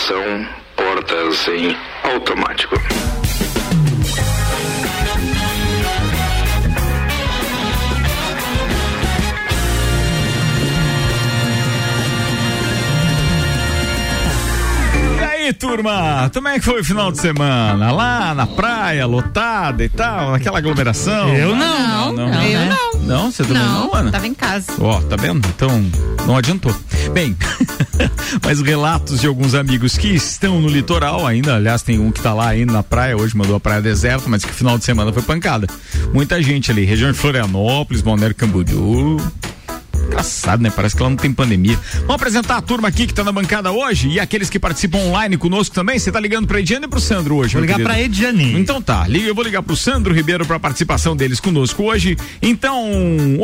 Atenção, portas em automático. E aí, turma? Como é que foi o final de semana? Lá na praia, lotada e tal, naquela aglomeração? Eu Não, eu não. Não? Você também não, Ana? Tava em casa. Ó, tá vendo? Então, não adiantou. Bem, mas relatos de alguns amigos que estão no litoral ainda, aliás, tem um que tá lá ainda na praia, hoje mandou a praia deserta, mas que final de semana foi pancada. Muita gente ali, região de Florianópolis, Balneário Camboriú, Engraçado, né? Parece que lá não tem pandemia. Vamos apresentar a turma aqui que tá na bancada hoje e aqueles que participam online conosco também. Você tá ligando pra Ediane e pro Sandro hoje, Vou ligar querido? pra Ediane. Então tá, liga, eu vou ligar pro Sandro Ribeiro pra participação deles conosco hoje. Então,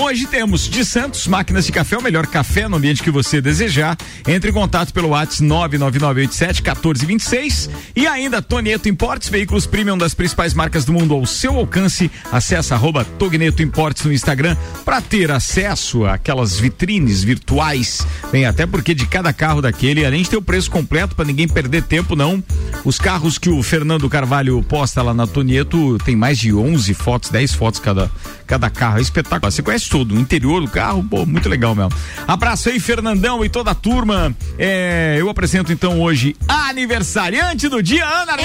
hoje temos de Santos, máquinas de café, o melhor café no ambiente que você desejar. Entre em contato pelo WhatsApp 99987 1426 e ainda Tonieto Importes, veículos premium das principais marcas do mundo ao seu alcance. Acesse arroba Togneto Importes no Instagram pra ter acesso àquelas vitrines virtuais. Bem, até porque de cada carro daquele, além de ter o preço completo pra ninguém perder tempo, não. Os carros que o Fernando Carvalho posta lá na Tonieto tem mais de 11 fotos, 10 fotos cada, cada carro. É espetacular. Você conhece tudo, o interior do carro, pô, muito legal mesmo. Abraço aí, Fernandão e toda a turma. É, eu apresento então hoje a aniversariante do dia, Ana.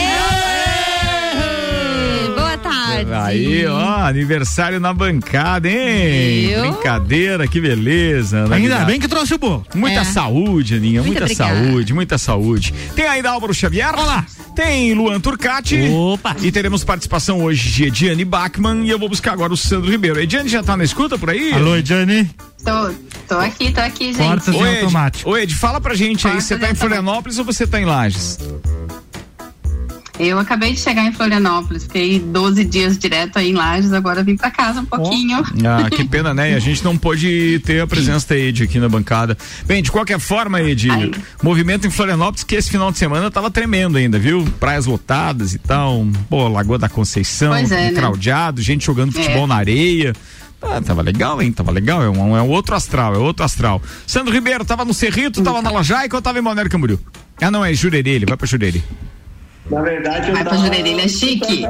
Boa tarde. Aí, ó, aniversário na bancada, hein? Viu? Brincadeira, que beleza. Ana Ainda bem que trouxe o bolo. Muita É. saúde, Aninha, muita obrigada. saúde, muita saúde. Tem ainda Álvaro Xavier. Olá. Tem Luan Turcati. Opa. E teremos participação hoje de Ediane Bachmann e eu vou buscar agora o Sandro Ribeiro. Ediane já tá na escuta por aí? Alô, Ediane. Tô, tô aqui, tô aqui, gente. Portas em Oi, Ed, automático. Oi, Ed, fala pra gente aí, Portas você tá em em Florianópolis ou você tá em Lages? Eu acabei de chegar em Florianópolis, fiquei 12 dias direto aí em Lages, agora vim pra casa um pouquinho. Ah, que pena, né? E a gente não pôde ter a presença da Ed aqui na bancada. Bem, de qualquer forma, Ed, movimento em Florianópolis que esse final de semana tava tremendo ainda, viu? Praias lotadas e tal. Pô, Lagoa da Conceição, é, tudo né? craudiado, gente jogando futebol É. na areia. Ah, tava legal, hein? Tava legal. É um, é um outro astral, é outro astral. Sandro Ribeiro, tava no Cerrito, tava na Lajaica ou tava em Balneário Camboriú? Ah, não, é Jurerê, ele vai pra Jurerê. Na verdade, eu Vai pra tava- Jurerê, é chique.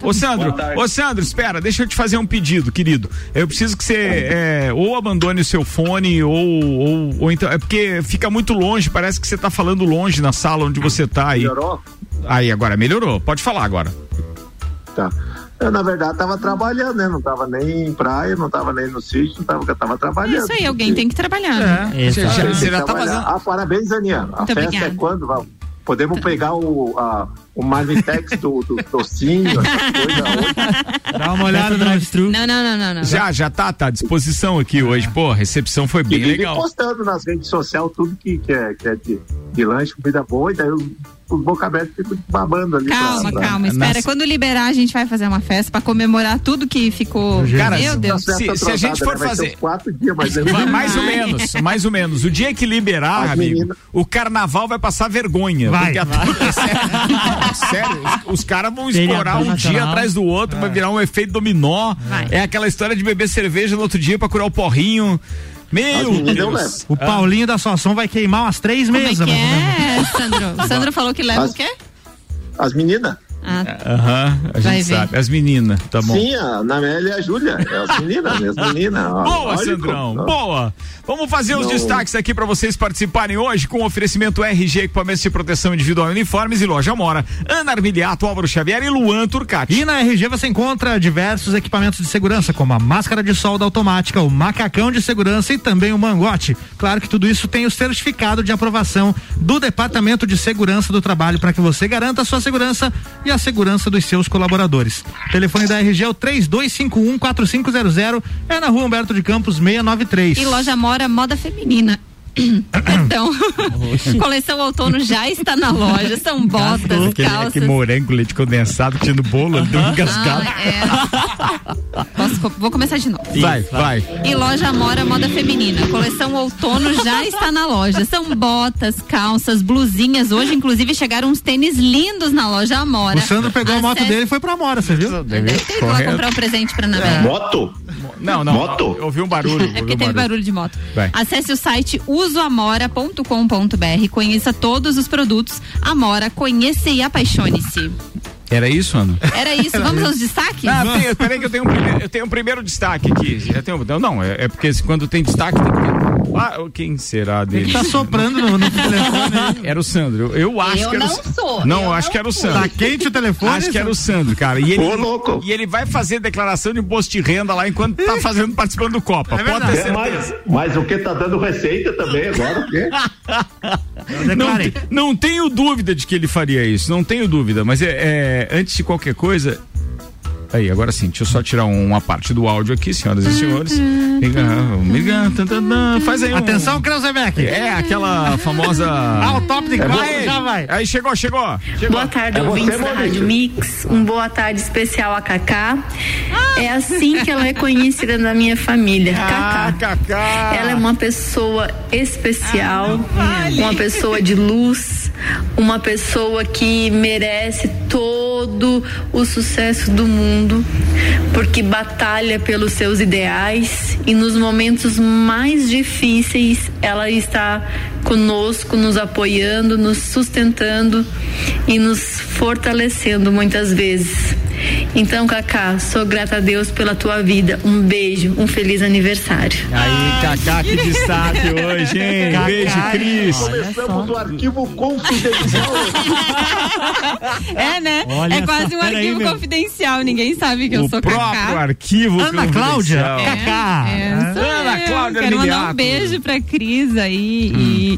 Ô Sandro, ô Sandro, espera, deixa eu te fazer um pedido, querido. Eu preciso que você é, ou abandone o seu fone ou, ou, ou então. É porque fica muito longe, parece que você tá falando longe na sala onde você tá aí. Melhorou? Aí, agora melhorou. Pode falar agora. Tá. Eu, na verdade, tava trabalhando, né? Não tava nem em praia, não tava nem no sítio, não tava, eu tava trabalhando. Isso aí, alguém tem que trabalhar. né? É, você já, você já tá fazendo. Ah, parabéns, Aninha. A Muito festa obrigada. é quando? Vamos? Podemos pegar o, a, o Marmitex do, do docinho, essa coisa. Dá uma olhada no drive-thru. Não, não, não, não, não. Já, já tá, tá à disposição aqui hoje. Pô, a recepção foi E bem vive legal. postando nas redes sociais tudo que, que é, que é de, de lanche, comida boa, e daí os, os boca aberta ficam babando ali. Calma, pra- pra- calma, espera. Nas- Quando liberar, a gente vai fazer uma festa pra comemorar tudo que ficou. Cara, Meu Deus. Festa Se- se a gente for né? Fazer- quatro dias, mas é mais ou menos, mais ou menos. O dia que liberar, As amigo, meninas- o carnaval vai passar vergonha. Vai, porque a- vai. sério, os, os caras vão explorar um dia atrás do outro, vai virar um efeito dominó. É aquela história de beber cerveja no outro dia pra curar o porrinho. Meu Deus. O Paulinho da sua som vai queimar umas três Como é mesas. que menos. é, Sandro? O Sandro falou que leva As- o quê? As meninas? Ah, Aham, a gente ver. sabe. As meninas, tá bom. Sim, a Namélia e a Júlia. É as meninas, né? as meninas. ó, Boa. Sandrão, Não. boa. Vamos fazer os Não. destaques aqui para vocês participarem hoje com o oferecimento RG Equipamentos de Proteção Individual e Uniformes e Loja Mora, Ana Armiliato, Álvaro Xavier e Luan Turcati. E na RG você encontra diversos equipamentos de segurança, como a máscara de solda automática, o macacão de segurança e também o mangote. Claro que tudo isso tem o certificado de aprovação do Departamento de Segurança do Trabalho para que você garanta a sua segurança e a segurança dos seus colaboradores. Telefone da RG é o 32514500, é na rua Humberto de Campos 693. E loja Mora Moda Feminina. Perdão. Coleção outono já está na loja. São botas, calças. aquele morango, leite condensado, tinha no bolo, ele deu um engasgado. Ah, é. Posso vou começar de novo. Vai, vai. E loja Mora Moda Feminina. Coleção outono já está na loja. São botas, calças, blusinhas. Hoje, inclusive, chegaram uns tênis lindos na loja Amora. O Sandro pegou a moto Acesse- dele e foi pra Mora, você viu? Deve ter ido lá comprar um presente pra Anabela. Moto? Não, não. Moto? Eu ouvi um barulho. É porque um teve barulho de moto. Vai. Acesse o site usoamora.com.br, conheça todos os produtos. Amora, conheça e apaixone-se. Era isso, Ana? Era isso, vamos aos destaques? Ah, tem, peraí que eu tenho um primeiro, eu tenho um primeiro destaque aqui. Já tenho, não, não, é, é porque quando tem destaque tem que. Ah, quem será Ele dele? tá soprando no, no telefone. Era o Sandro. Eu, eu acho Eu que era o não Sa- sou, Não, eu acho não que era o sou. Tá Sandro. quente o telefone? Acho que era o Sandro, cara. E ele, Ô, louco. e ele vai fazer declaração de imposto de renda lá enquanto tá fazendo, participando do Copa. É Pode ter É, mas, mas o que tá dando receita também agora? O quê? Não, não tenho dúvida de que ele faria isso, não tenho dúvida, mas é, é, antes de qualquer coisa. Aí, agora sim, deixa eu só tirar um, uma parte do áudio aqui, senhoras e senhores. Faz aí um- Atenção, Kreuzebeck. É, aquela famosa. Ah, o top de quatro Aí, já vai. Aí chegou, chegou. chegou. Boa tarde, É você, ouvintes da Maurício? Rádio Mix. Um boa tarde especial a Cacá. É assim que ela é conhecida na minha família. Ah, Cacá. Cacá. Ela é uma pessoa especial, uma pessoa de luz, uma pessoa que merece todo o sucesso do mundo, porque batalha pelos seus ideais e nos momentos mais difíceis ela está conosco, nos apoiando, nos sustentando e nos fortalecendo muitas vezes. Então, Cacá, sou grata a Deus pela tua vida. Um beijo, um feliz aniversário. Aí, Cacá, que destaque hoje, hein? Cacá, Beijo, Cris. Começamos o arquivo confidencial. É, né? Olha é quase só, um arquivo meu. confidencial, ninguém sabe que eu O sou próprio Cacá. arquivo Ana Cláudia. Cacá. É, sou Ana eu. Cláudia Quero mandar um beijo pra Cris aí e...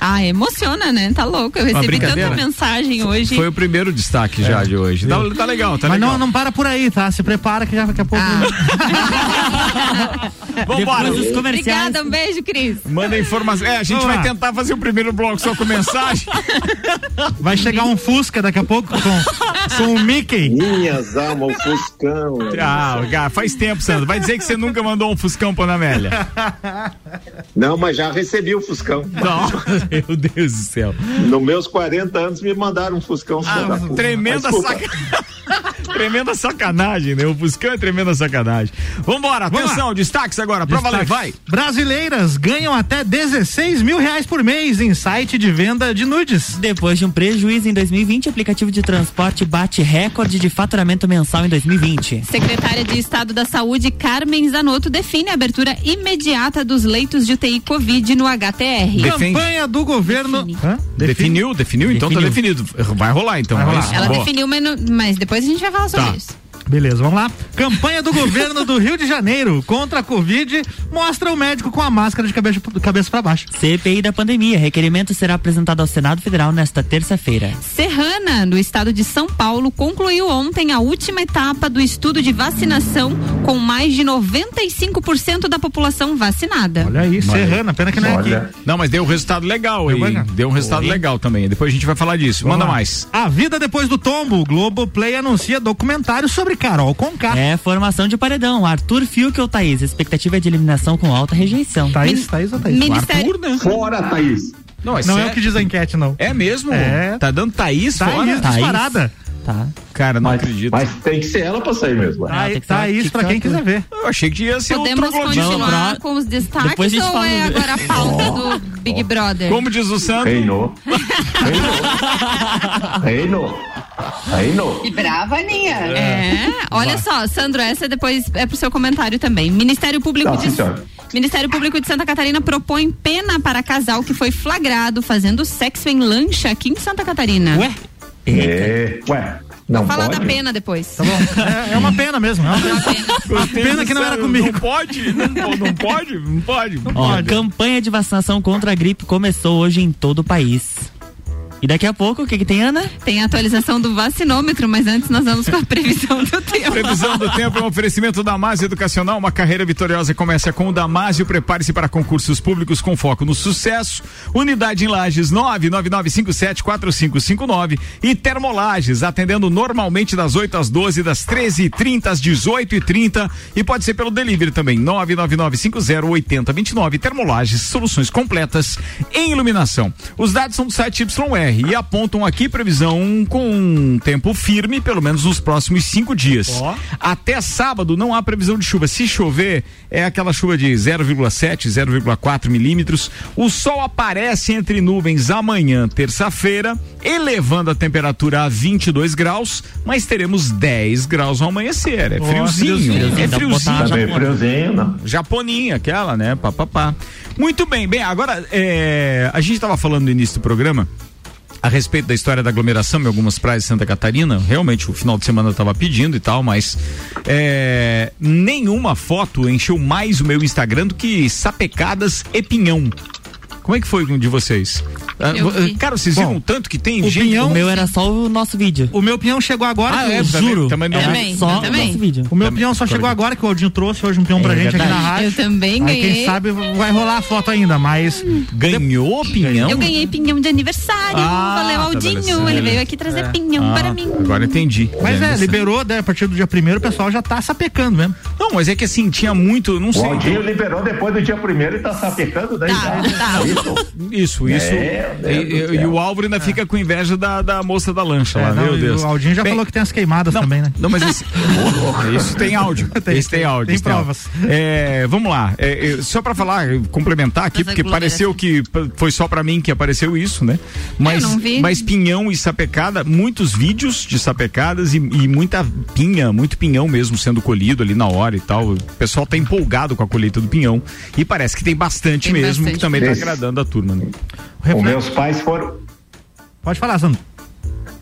Ah, emociona, né? Tá louco. Eu recebi tanta mensagem hoje. Foi o primeiro destaque já de hoje. Tá, tá legal, tá Mas legal. não, não para por aí, tá? Se prepara que já daqui a pouco. Vambora. Depois dos comerciais. Obrigada, um beijo, Cris. Manda informação. É, a gente Vamos vai lá. tentar fazer o primeiro bloco só com mensagem. Vai chegar um Fusca daqui a pouco com, com o Mickey. Minhas almas, o Fuscão. Ah, cara, faz tempo, Sandro. Vai dizer que você nunca mandou um Fuscão pra Ana Amélia. Não, mas já recebi o Fuscão. Não, meu Deus do céu. Nos meus 40 anos me mandaram um Fuscão. Ah, tremenda sacanagem. Tremenda sacanagem, né? O Fuscão é tremenda sacanagem. Vambora, Vamos atenção, destaques agora, pra valer, vai. Brasileiras ganham até 16 mil reais por mês em site de venda de nudes. Depois de um prejuízo em 2020, o aplicativo de transporte bate recorde de faturamento mensal em 2020. Secretária de Estado da Saúde, Carmen Zanotto, define a abertura imediata dos leitos de UTI Covid no HTR. Defende. Campanha do governo. Define. Hã? Definiu, definiu, então tá definido. Vai rolar então. Vai é rolar. Ela Boa. definiu, mas depois a gente vai falar sobre Tá. isso. Beleza, vamos lá. Campanha do governo do Rio de Janeiro contra a Covid mostra o médico com a máscara de cabeça, cabeça para baixo. CPI da pandemia. Requerimento será apresentado ao Senado Federal nesta terça-feira. Serrana, no estado de São Paulo, concluiu ontem a última etapa do estudo de vacinação com mais de 95% da população vacinada. Olha aí, Serrana, pena que não é Olha. aqui. Não, mas deu um resultado legal aí. Deu um resultado legal também. Depois a gente vai falar disso. Vamos Manda lá. mais. A vida depois do tombo. O Globoplay anuncia documentário sobre Carol Conká. É formação de paredão. Arthur Fiuk ou Thaís? Expectativa é de eliminação com alta rejeição. Thaís, Thaís ou Thaís? Ministério, Arthur, né? Fora, Thaís. Não, é, Não é o que diz a enquete, não. É mesmo? É. Tá dando Thaís, fora? Thaís Thaís. disparada. Tá. Cara, não Mas, acredito. mas tem que ser ela pra sair mesmo. Ah, tem Thaís, que ser Thaís pra quem quiser ver. Eu achei que ia ser podemos o troglodita. continuar Vamos, com os destaques Depois a gente ou fala é agora a pauta do Big Brother? Como diz o Sandro. Reinou. Reinou. Reinou. Reinou. Que brava, Aninha. É, olha só, Sandro, essa depois é pro seu comentário também. Ministério Público Tá, de senhora. Ministério Público de Santa Catarina propõe pena para casal que foi flagrado fazendo sexo em lancha aqui em Santa Catarina. Ué? É. Ué, não Vou falar pode? da pena depois. Tá bom. É, é uma pena mesmo. É uma pena. Pena que não era comigo. Não pode? Não, não pode? Não pode. Ó, Pode. campanha de vacinação contra a gripe começou hoje em todo o país. E daqui a pouco, o que que tem, Ana? Tem a atualização do vacinômetro, mas antes nós vamos com a previsão do tempo. Previsão do tempo é um oferecimento da Damásio Educacional. Uma carreira vitoriosa começa com o Damásio. Prepare-se para concursos públicos com foco no sucesso. Unidade em Lages 999574559 e Termolages, atendendo normalmente das 8 às 12, das 13h30 às 18h30 e pode ser pelo delivery também 999508029. Termolages, soluções completas em iluminação. Os dados são do site YR. E apontam aqui previsão com tempo firme, pelo menos nos próximos cinco dias. Ó. Até sábado não há previsão de chuva. Se chover, é aquela chuva de 0,7, 0,4 milímetros. O sol aparece entre nuvens amanhã, terça-feira, elevando a temperatura a 22 graus, mas teremos 10 graus ao amanhecer. É Ó, friozinho. friozinho. É friozinho. Tá bem friozinho, não. Japoninha, aquela, né? Pá, pá, pá. Muito bem, bem, agora é, a gente estava falando no início do programa a respeito da história da aglomeração em algumas praias de Santa Catarina. Realmente, o final de semana eu estava pedindo e tal, mas é, nenhuma foto encheu mais o meu Instagram do que sapecadas e pinhão. Como é que foi um de vocês? Ah. Cara, vocês Bom, viram o tanto que tem o gente. pinhão- O meu era só o nosso vídeo. O meu pinhão chegou agora, Ah, é, eu também- juro. também não- Era Também, só eu o também. nosso vídeo. O meu pinhão só chegou agora, que o Aldinho trouxe hoje um pinhão pra É gente aqui na rádio. Eu também Aí quem ganhei. sabe vai rolar a foto ainda, mas Ganhou pinhão? Eu ganhei pinhão de aniversário. Ah, Valeu, tá Aldinho. adolescente. Ele veio aqui trazer pinhão Ah, para mim. Agora entendi. Mas é, liberou, né? A partir do dia primeiro o pessoal já tá sapecando mesmo. Não, mas é que assim, tinha muito, não O sei. Aldinho liberou depois do dia primeiro e tá sapecando daí Tá, já. tá. Isso. Isso, isso. Meu Deus e, e- o Álvaro ainda fica com inveja da, da moça da lancha lá, É, não, meu Deus. O Aldinho já Bem, falou que tem as queimadas não, também, né? Não, mas esse, isso tem áudio. Tem, esse tem tem, áudio. tem isso provas. É, vamos lá. É, é, só pra falar, complementar aqui, Mas porque pareceu que p- foi só pra mim que apareceu isso, né? Mas, mas pinhão e sapecada, muitos vídeos de sapecadas e, e muita pinha, muito pinhão mesmo sendo colhido ali na hora e tal. O pessoal tá empolgado com a colheita do pinhão e parece que tem bastante Tem mesmo, bastante. que também tá Esse. Agradando a turma, né? Reflexo- meus pais foram. Pode falar, Sandro.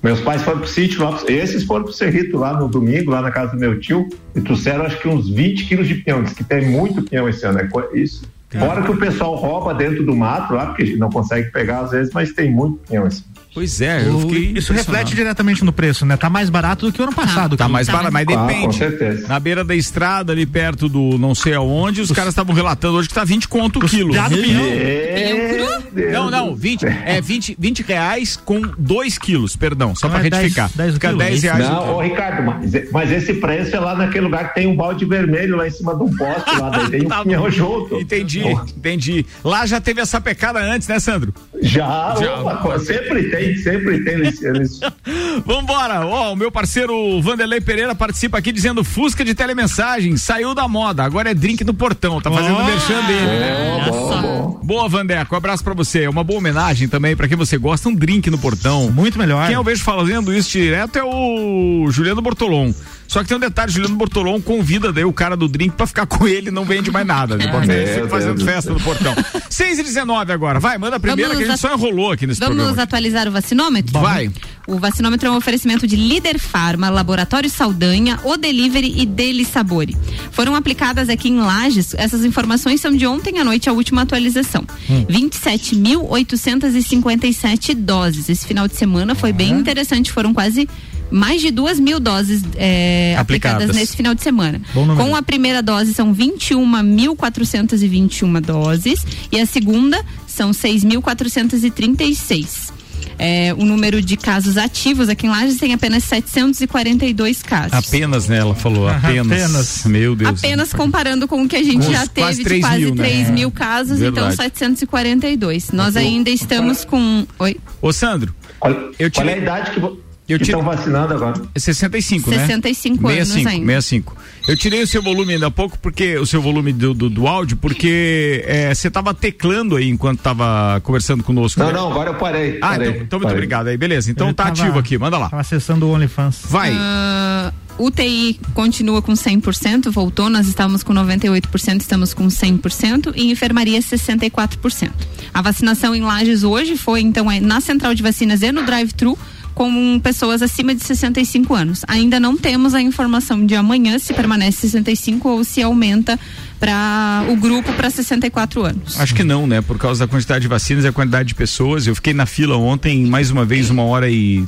Meus pais foram pro sítio lá, esses foram pro Cerrito lá no domingo, lá na casa do meu tio, e trouxeram acho que uns 20 quilos de pinhão. Diz que tem muito pinhão esse ano, é isso. Fora que o pessoal rouba dentro do mato lá, porque não consegue pegar às vezes, mas tem muito pinhão esse. Pois é, eu O- fiquei. Isso reflete diretamente no preço, né? Tá mais barato do que o ano passado. Tá que- mais Tá barato, mas Ah, com depende. certeza. Na beira da estrada, ali perto do não sei aonde, os caras estavam relatando hoje que tá 20 conto o quilo. piá do pinhão. Meu Deus Não, não, do 20, céu. é 20, 20 reais com 2 quilos, perdão, só Então pra é 10 retificar. 10 Fica quilos. 10 reais. o Não, ô Ricardo, mas, mas esse preço é lá naquele lugar que tem um balde vermelho lá em cima de um poste lá, daí tem um Tá pinhão junto. Entendi, Pô, entendi. Lá já teve essa pecada antes, né, Sandro? Já, Já. opa, sempre tem, sempre tem. Eles, Vambora, ó, o meu parceiro Vanderlei Pereira participa aqui dizendo Fusca de telemensagem, saiu da moda, agora é drink no portão, tá fazendo o merchan dele, né? Bom, bom. Boa, Vandeco, um abraço pra você, é uma boa homenagem também pra quem você gosta, um drink no portão. Muito melhor. Quem eu vejo fazendo isso direto é o Juliano Bortolom. Só que tem um detalhe, Juliano Bortolom convida daí o cara do drink pra ficar com ele e não vende mais nada. Meu sempre Deus fazendo do festa no portão. 6 e 19 agora, vai, manda a primeira Vamos que a gente só enrolou aqui nesse Vamos programa. atualizar o vacinômetro? Vai. O vacinômetro é um oferecimento de Líder Farma, Laboratório Saldanha, O Delivery e Deli Sabore. Foram aplicadas aqui em Lages, essas informações são de ontem à noite, a última atualização. 27.857 doses. Esse final de semana foi bem interessante, foram quase mais de duas mil doses é, Aplicadas. aplicadas nesse final de semana. Com a primeira dose são 21.421 doses e a segunda são 6.436. É, o número de casos ativos aqui em Lages tem apenas 742 casos. Apenas, né? Ela falou, apenas. Apenas. Meu Deus. Apenas comparando com o que a gente Com já teve três de quase mil, né? 3 É. mil casos, Verdade. então 742. Nós ainda estamos com. Oi? Ô, Sandro, Qual, Eu qual é a idade que, vo- eu tirei- estão vacinando agora? é 65, né? 65 anos 65, ainda. 65. Eu tirei o seu volume ainda há pouco, porque o seu volume do, do, do áudio, porque é, você tava teclando aí enquanto tava conversando conosco. Não, né? não, agora eu parei. Ah, parei, então, então muito parei. obrigado aí, beleza. Então Ele tá tava- ativo aqui, manda lá. Tava acessando o OnlyFans. Vai. Ah, UTI continua com 100%, voltou, nós estávamos com 98%, estamos com 100% e enfermaria 64%. A vacinação em Lages hoje foi então é, na central de vacinas e no drive-thru com pessoas acima de 65 anos. Ainda não temos a informação de amanhã se permanece 65 ou se aumenta para o grupo para 64 anos. Acho que não, né? Por causa da quantidade de vacinas e a quantidade de pessoas. Eu fiquei na fila ontem, mais uma vez, uma hora e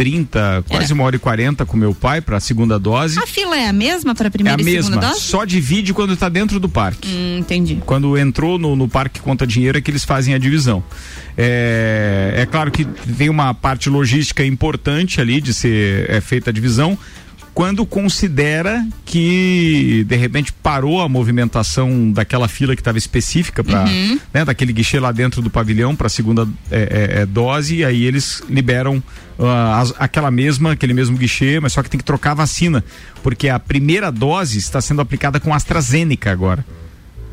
trinta, quase uma hora e quarenta com meu pai para a segunda dose. A fila é a mesma para a É a primeira e mesma, segunda dose? só divide quando tá dentro do parque. Hum, entendi. Quando entrou no, no parque conta dinheiro é que eles fazem a divisão. É, é claro que tem uma parte logística importante ali de ser é, feita a divisão. Quando considera que de repente parou a movimentação daquela fila que estava específica para Uhum. né, daquele guichê lá dentro do pavilhão para a segunda é, é, é, dose e aí eles liberam ah, as- aquela mesma aquele mesmo guichê, mas só que tem que trocar a vacina porque a primeira dose está sendo aplicada com AstraZeneca agora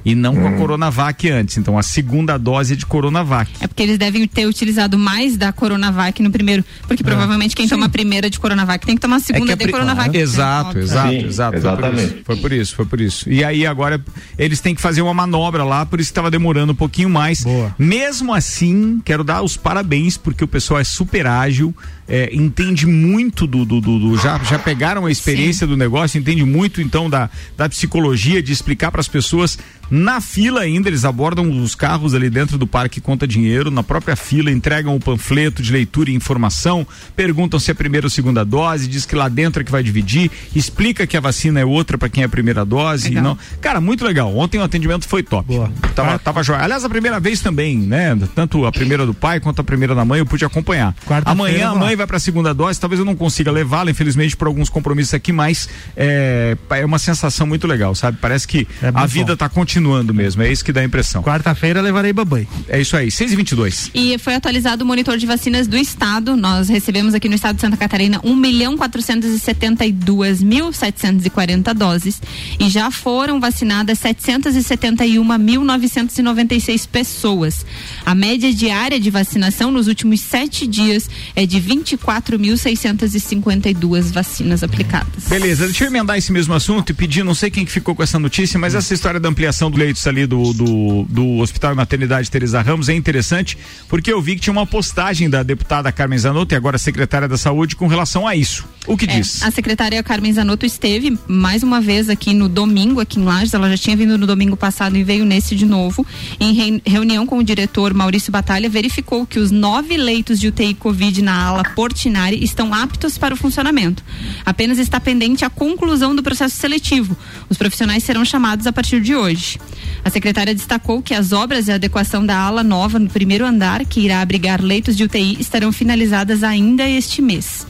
e não com a Coronavac antes. Então a segunda dose é de Coronavac. É porque eles devem ter utilizado mais da Coronavac no primeiro. Porque provavelmente quem toma a primeira de Coronavac tem que tomar a segunda É a de Coronavac. né? Exato, exato, Sim, exato. Foi por exatamente. isso, Foi por isso, foi por isso. E aí agora eles têm que fazer uma manobra lá, por isso estava demorando um pouquinho mais. Boa. Mesmo assim, quero dar os parabéns porque o pessoal é super ágil, é, entende muito do, do, do- do- já já pegaram a experiência do negócio, entende muito então da, da psicologia de explicar para as pessoas na fila ainda eles abordam os carros ali dentro do parque conta dinheiro na própria fila entregam o panfleto de leitura e informação perguntam se é primeira ou segunda dose diz que lá dentro é que vai dividir explica que a vacina é outra para quem é a primeira dose Legal. não. Cara muito legal ontem o atendimento foi top. Boa. tava tava joia. Aliás a primeira vez também né tanto a primeira do pai quanto a primeira da mãe eu pude acompanhar. Amanhã a mãe vai para a segunda dose, talvez eu não consiga levá-la, infelizmente, por alguns compromissos aqui, mas é, é uma sensação muito legal, sabe? Parece que É a vida bom. está continuando mesmo, é isso que dá a impressão. Quarta-feira levarei babai. É isso aí, 6 e 22 E foi atualizado o monitor de vacinas do estado. Nós recebemos aqui no estado de Santa Catarina 1 milhão 472 mil 740 doses e já foram vacinadas 771.996 pessoas. A média diária de vacinação nos últimos sete dias é de 24.652 vacinas aplicadas. Beleza, deixa eu emendar esse mesmo assunto e pedir, não sei quem que ficou com essa notícia, mas essa história da ampliação do leitos ali do, do, do Hospital Maternidade Teresa Ramos é interessante, porque eu vi que tinha uma postagem da deputada Carmen Zanotto, e agora secretária da Saúde, com relação a isso. O que É, diz? a secretária Carmen Zanotto esteve mais uma vez aqui no domingo, aqui em Lages. Ela já tinha vindo no domingo passado e veio nesse de novo. Em reunião com o diretor Maurício Batalha, verificou que os nove leitos de UTI Covid na ala Portinari estão aptos para o funcionamento. Apenas está pendente a conclusão do processo seletivo. Os profissionais serão chamados a partir de hoje. A secretária destacou que as obras e adequação da ala nova no primeiro andar, que irá abrigar leitos de UTI, estarão finalizadas ainda este mês.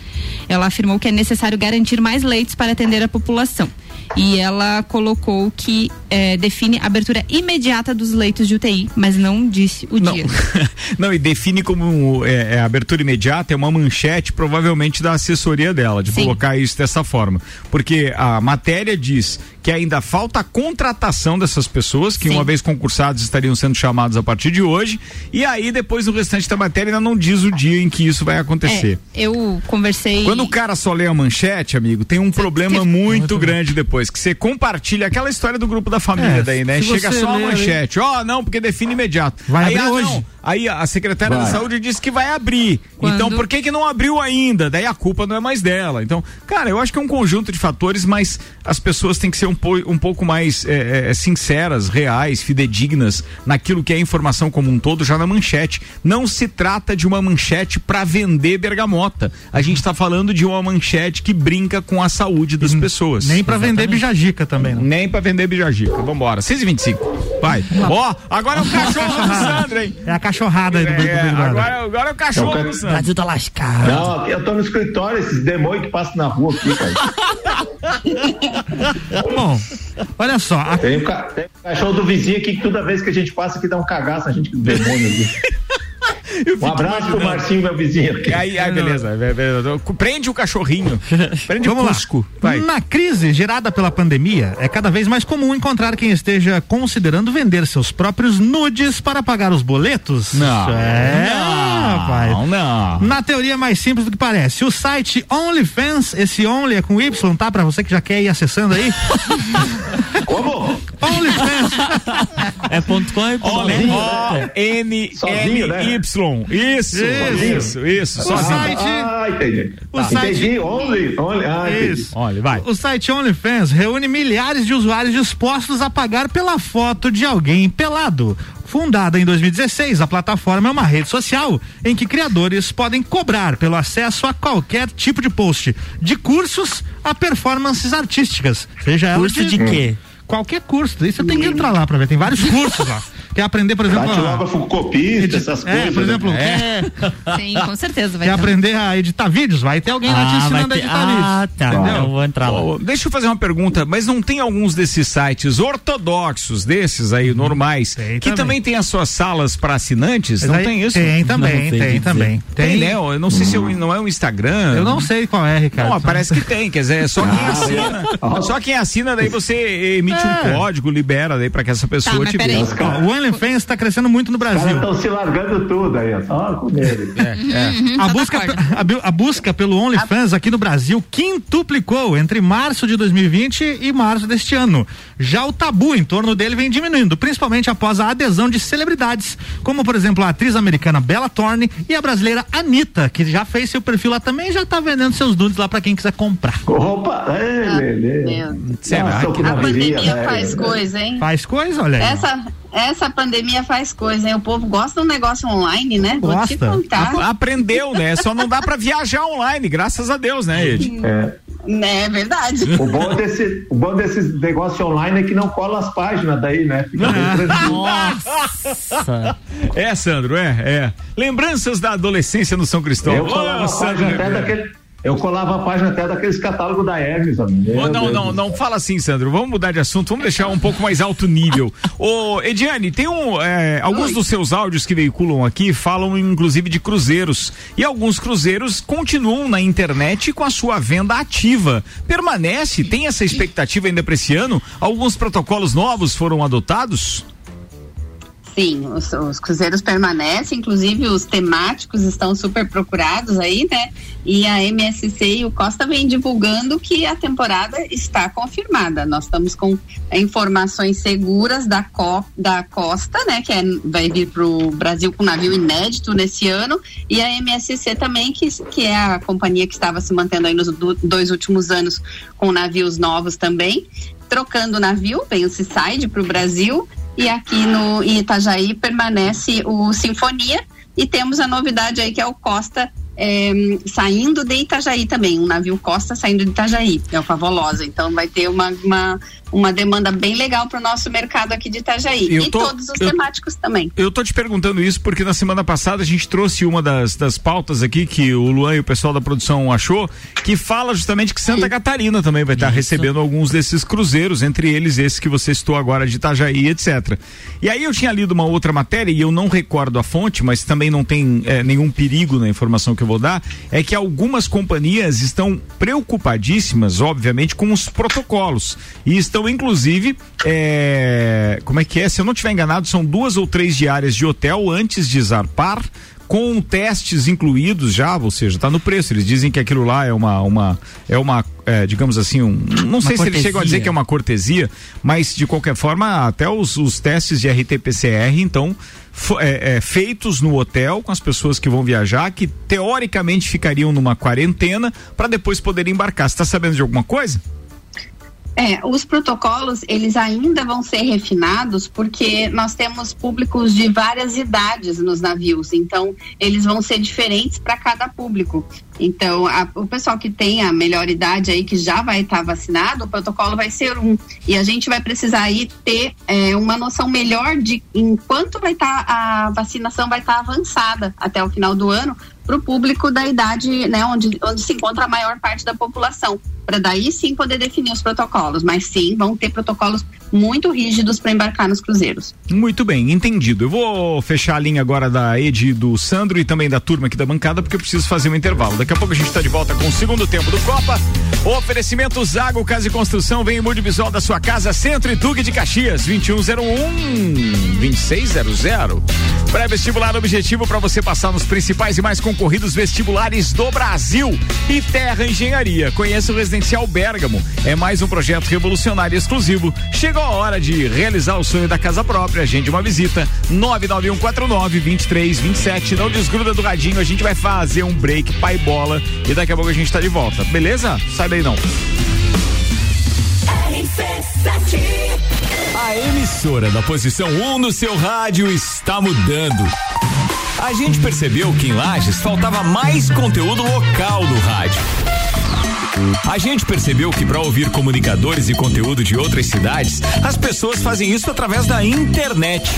Ela afirmou que é necessário garantir mais leitos para atender a população. E ela colocou que eh, define a abertura imediata dos leitos de UTI, mas não disse o Não. dia. Não, e define como é, é, abertura imediata, é uma manchete, provavelmente da assessoria dela, de Sim. colocar isso dessa forma. Porque a matéria diz que ainda falta a contratação dessas pessoas, que Sim. uma vez concursados estariam sendo chamados a partir de hoje, e aí depois no restante da matéria ainda não diz o dia em que isso vai acontecer. É, eu conversei. Quando o cara só lê a manchete, amigo, tem um problema muito grande depois, que você compartilha aquela história do grupo da família É, daí, né? Chega só a manchete. Ó, não, porque define imediato. Vai aí, abrir ah, hoje. não. Aí a secretária da Vai. saúde disse que vai abrir. Quando? Então, por que que não abriu ainda? Daí a culpa não é mais dela. Então, cara, eu acho que é um conjunto de fatores, mas as pessoas têm que ser um, po- um pouco mais é, é, sinceras, reais, fidedignas naquilo que é a informação como um todo, já na manchete. Não se trata de uma manchete para vender bergamota. A gente está falando de uma manchete que brinca com a saúde das pessoas. Nem pra vender bijajica também, né? Nem pra vender bijagica. Vambora. 6h25. Vai. Ó, agora é o cachorro do Sandro, hein? É a cachorrada aí do, do, do É, Big Brother. agora, agora é o cachorro É o do ca- Sandro. Brasil tá lascado. Não, eu tô no escritório, esses demônios que passam na rua aqui, cara. Bom, olha só, a- Tem um, ca- tem um cachorro do vizinho aqui que toda vez que a gente passa aqui dá um cagaço, a gente demônio aqui. Um abraço pro Marcinho, meu vizinho aqui. Aí, aí, beleza, be- beleza. Prende o cachorrinho. Prende Vamos o lá. Cusco. Vai. Na crise gerada pela pandemia, é cada vez mais comum encontrar quem esteja considerando vender seus próprios nudes para pagar os boletos. Não. É, Não, rapaz. não. Na teoria é mais simples do que parece. O site OnlyFans, esse Only é com Y, tá? Pra você que já quer ir acessando aí. Como? OnlyFans. É ponto com e ponto Olha, com. O N Sozinho, né? N Y. Isso, isso, isso. O site- Ah, entendi. O site- Entendi, only, only, ah, entendi. Isso. Olha, vai. O site OnlyFans reúne milhares de usuários dispostos a pagar pela foto de alguém pelado. Fundada em 2016, a plataforma é uma rede social em que criadores podem cobrar pelo acesso a qualquer tipo de post, de cursos a performances artísticas. Seja Curso de quê? Qualquer curso. Você tem que entrar lá pra ver. Tem vários cursos lá. Quer aprender, por exemplo. Datilógrafo, copista, essas é, coisas. por né? exemplo, É. quer, Sim, com certeza vai quer ter. aprender a editar vídeos? Vai ter alguém lá te Ah, ensinando vai a ter- editar ah, vídeos. tá. Entendeu? Eu vou entrar lá. Deixa eu fazer uma pergunta, mas não tem alguns desses sites ortodoxos, desses aí, normais, Tem que também. também tem as suas salas para assinantes? Mas não aí- tem isso? Tem Não também, sei tem dizer. também. Tem, né? Eu não sei se eu- não é o Instagram. Eu não sei qual é, Ricardo. Não, parece que tem, quer dizer, é só quem Ah, assina. é. Só quem assina, daí você emite É. um código, libera daí pra que essa pessoa mas te veja. O OnlyFans está crescendo muito no Brasil. estão se largando tudo aí, ó. Só com ele. É, A busca, a, a busca pelo OnlyFans aqui no Brasil quintuplicou entre março de 2020 e março deste ano. Já o tabu em torno dele vem diminuindo, principalmente após a adesão de celebridades, como por exemplo a atriz americana Bella Thorne e a brasileira Anitta, que já fez seu perfil lá também e já tá vendendo seus nudes lá para quem quiser comprar. Opa, é. Meu. Será Nossa, que- A pandemia né? faz coisa, hein? Faz coisa, olha aí. Essa, essa pandemia faz coisa, hein? O povo gosta um negócio online, né? Vou te Gosta. contar. Aprendeu, né? Só não dá pra viajar online, graças a Deus, né, Ed? É. É verdade. O bom, desse, o bom desses negócios online é que não cola as páginas daí, né? Fica. Nossa. É, Sandro, é, é. Lembranças da adolescência no São Cristóvão. Eu colava, a Sandro até daquele, eu colava a página até daqueles catálogos da Hermes, Meu não, não, não fala assim, Sandro. Vamos mudar de assunto, vamos deixar um pouco mais alto nível. Ô, Ediane, tem um. é, alguns dos seus áudios que veiculam aqui falam inclusive de cruzeiros. E alguns cruzeiros continuam na internet com a sua venda ativa. Permanece? Tem essa expectativa ainda para esse ano? Alguns protocolos novos foram adotados? Sim, os, os cruzeiros permanecem, inclusive os temáticos estão super procurados aí, né? E a MSC e o Costa vem divulgando que a temporada está confirmada. Nós estamos com informações seguras da, Co, da Costa, né? Que é, vai vir para o Brasil com navio inédito nesse ano, e a MSC também, que, que é a companhia que estava se mantendo aí nos do- dois últimos anos com navios novos também. Trocando navio, vem o Seaside para o Brasil e aqui no Itajaí permanece o Sinfonia e temos a novidade aí que é o Costa eh, saindo de Itajaí também, um navio Costa saindo de Itajaí, é o Favolosa, então vai ter uma, uma, uma demanda bem legal para o nosso mercado aqui de Itajaí Eu e tô- todos os eu- temáticos também. Eu tô te perguntando isso porque na semana passada a gente trouxe uma das, das pautas aqui que o Luan e o pessoal da produção achou, que fala justamente que Santa Catarina também vai estar recebendo alguns desses cruzeiros, entre eles esse que você citou agora de Itajaí, etc. E aí eu tinha lido uma outra matéria e eu não recordo a fonte, mas também não tem eh, nenhum perigo na informação que eu vou dar, é que algumas companhias estão preocupadíssimas, obviamente, com os protocolos e estão inclusive, eh, como é que é? Se eu não estiver enganado, são duas ou três diárias de hotel antes de zarpar com testes incluídos já, ou seja, está no preço. Eles dizem que aquilo lá é uma, uma é uma, é, digamos assim, um, não sei se eles chegam a dizer cortesia. que é uma cortesia, mas de qualquer forma, até os, os testes de RT-PCR, então, é, é, feitos no hotel com as pessoas que vão viajar, que teoricamente ficariam numa quarentena para depois poderem embarcar. Você está sabendo de alguma coisa? É, os protocolos, eles ainda vão ser refinados porque nós temos públicos de várias idades nos navios, então eles vão ser diferentes para cada público. Então, a- o pessoal que tem a melhor idade aí, que já vai estar vacinado, o protocolo vai ser um. E a gente vai precisar aí ter é, uma noção melhor de enquanto vai estar a vacinação vai estar avançada até o final do ano para o público da idade, né, onde, onde se encontra a maior parte da população, para daí sim poder definir os protocolos. Mas sim, vão ter protocolos muito rígidos para embarcar nos cruzeiros. Muito bem, entendido. Eu vou fechar a linha agora da Ed, do Sandro e também da turma aqui da bancada, porque eu preciso fazer um intervalo. Daqui a pouco a gente está de volta com o segundo tempo do Copa. Oferecimento Zago Casa e Construção, vem em Multivisual da sua casa, Centro e Tugue de Caxias, 2101 2600. Pré-vestibular objetivo para você passar nos principais e mais concorridos vestibulares do Brasil. E Terra Engenharia. Conheça o Residencial Bergamo. É mais um projeto revolucionário exclusivo. Chegou a hora de realizar o sonho da casa própria. Agende uma visita. 991492327. Não desgruda do radinho. A gente vai fazer um break, pai bola. E daqui a pouco a gente tá de volta. Beleza? Sai daí não. A emissora da posição 1 no seu rádio está mudando. A gente percebeu que em Lages faltava mais conteúdo local no rádio. A gente percebeu que para ouvir comunicadores e conteúdo de outras cidades, as pessoas fazem isso através da internet.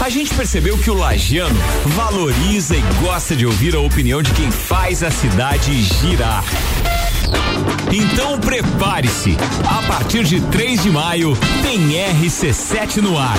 A gente percebeu que o lagiano valoriza e gosta de ouvir a opinião de quem faz a cidade girar. Então prepare-se. A partir de 3 de maio tem RC7 no ar.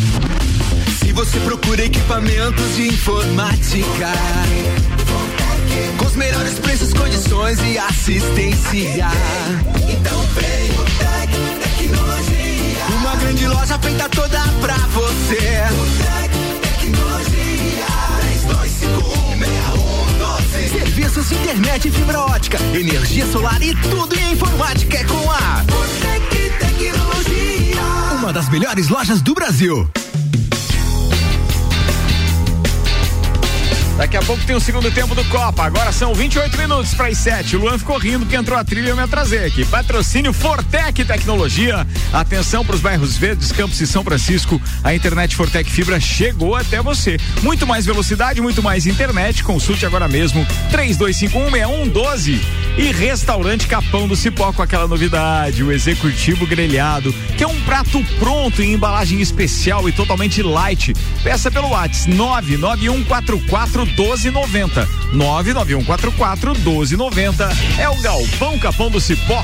Se você procura equipamentos de informática, com os melhores preços, condições e assistência, então vem o Tec Tecnologia. Uma grande loja feita toda pra você. O Tec Tecnologia. 32516112. Serviços de internet e fibra ótica, energia solar e tudo em informática é com a Tec Tecnologia. Uma das melhores lojas do Brasil. Daqui a pouco tem o segundo tempo do Copa. Agora são 28 minutos para as 7. O Luan ficou rindo que entrou a trilha e eu me atrasei aqui. Patrocínio Fortec Tecnologia. Atenção para os bairros Verdes, Campos e São Francisco. A internet Fortec Fibra chegou até você. Muito mais velocidade, muito mais internet. Consulte agora mesmo 32516112. E restaurante Capão do Cipó com aquela novidade, o executivo grelhado, que é um prato pronto em embalagem especial e totalmente light. Peça pelo WhatsApp 99144 1290. 99144 1290. É o Galpão Capão do Cipó.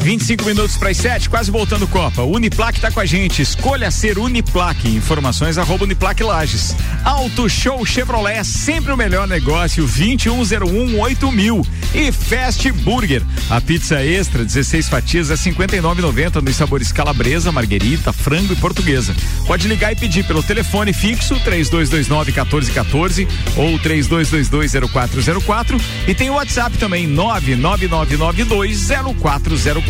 25 minutos para as 7, quase voltando Copa. Uniplaque está com a gente. Escolha ser Uniplaque. Informações arroba Uniplaque Lages. Auto Show Chevrolet, sempre o melhor negócio. 2101 mil. E Fast Burger. A pizza extra, 16 fatias, é 59,90 nos sabores calabresa, marguerita, frango e portuguesa. Pode ligar e pedir pelo telefone fixo 3229 1414 ou 32220404 e tem o WhatsApp também 99992 0404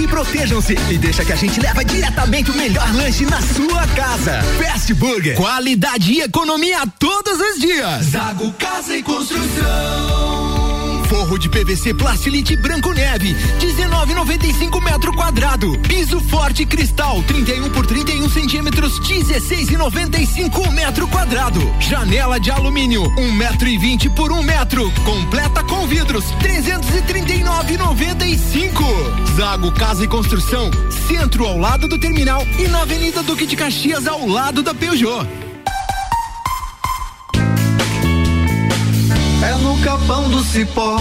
e protejam-se. E deixa que a gente leva diretamente o melhor lanche na sua casa. Fast Burger. Qualidade e economia todos os dias. Zago Casa e Construção. Forro de PVC Plastilite Branco Neve, 19,95 metro quadrado. Piso forte cristal, 31 por 31 centímetros, 16,95 metro quadrado. Janela de alumínio, 1 metro e 20 por 1 metro. Completa com vidros, 339,95. Zago Casa e Construção, centro ao lado do terminal e na Avenida Duque de Caxias ao lado da Peugeot. Capão do cipó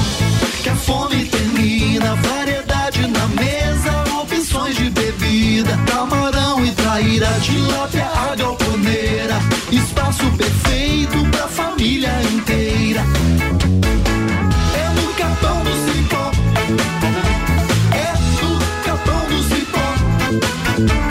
que a fome termina. Variedade na mesa, opções de bebida. Camarão e traíra, tilápia, a galponeira. Espaço perfeito pra família inteira. É no capão do cipó. É no capão do cipó.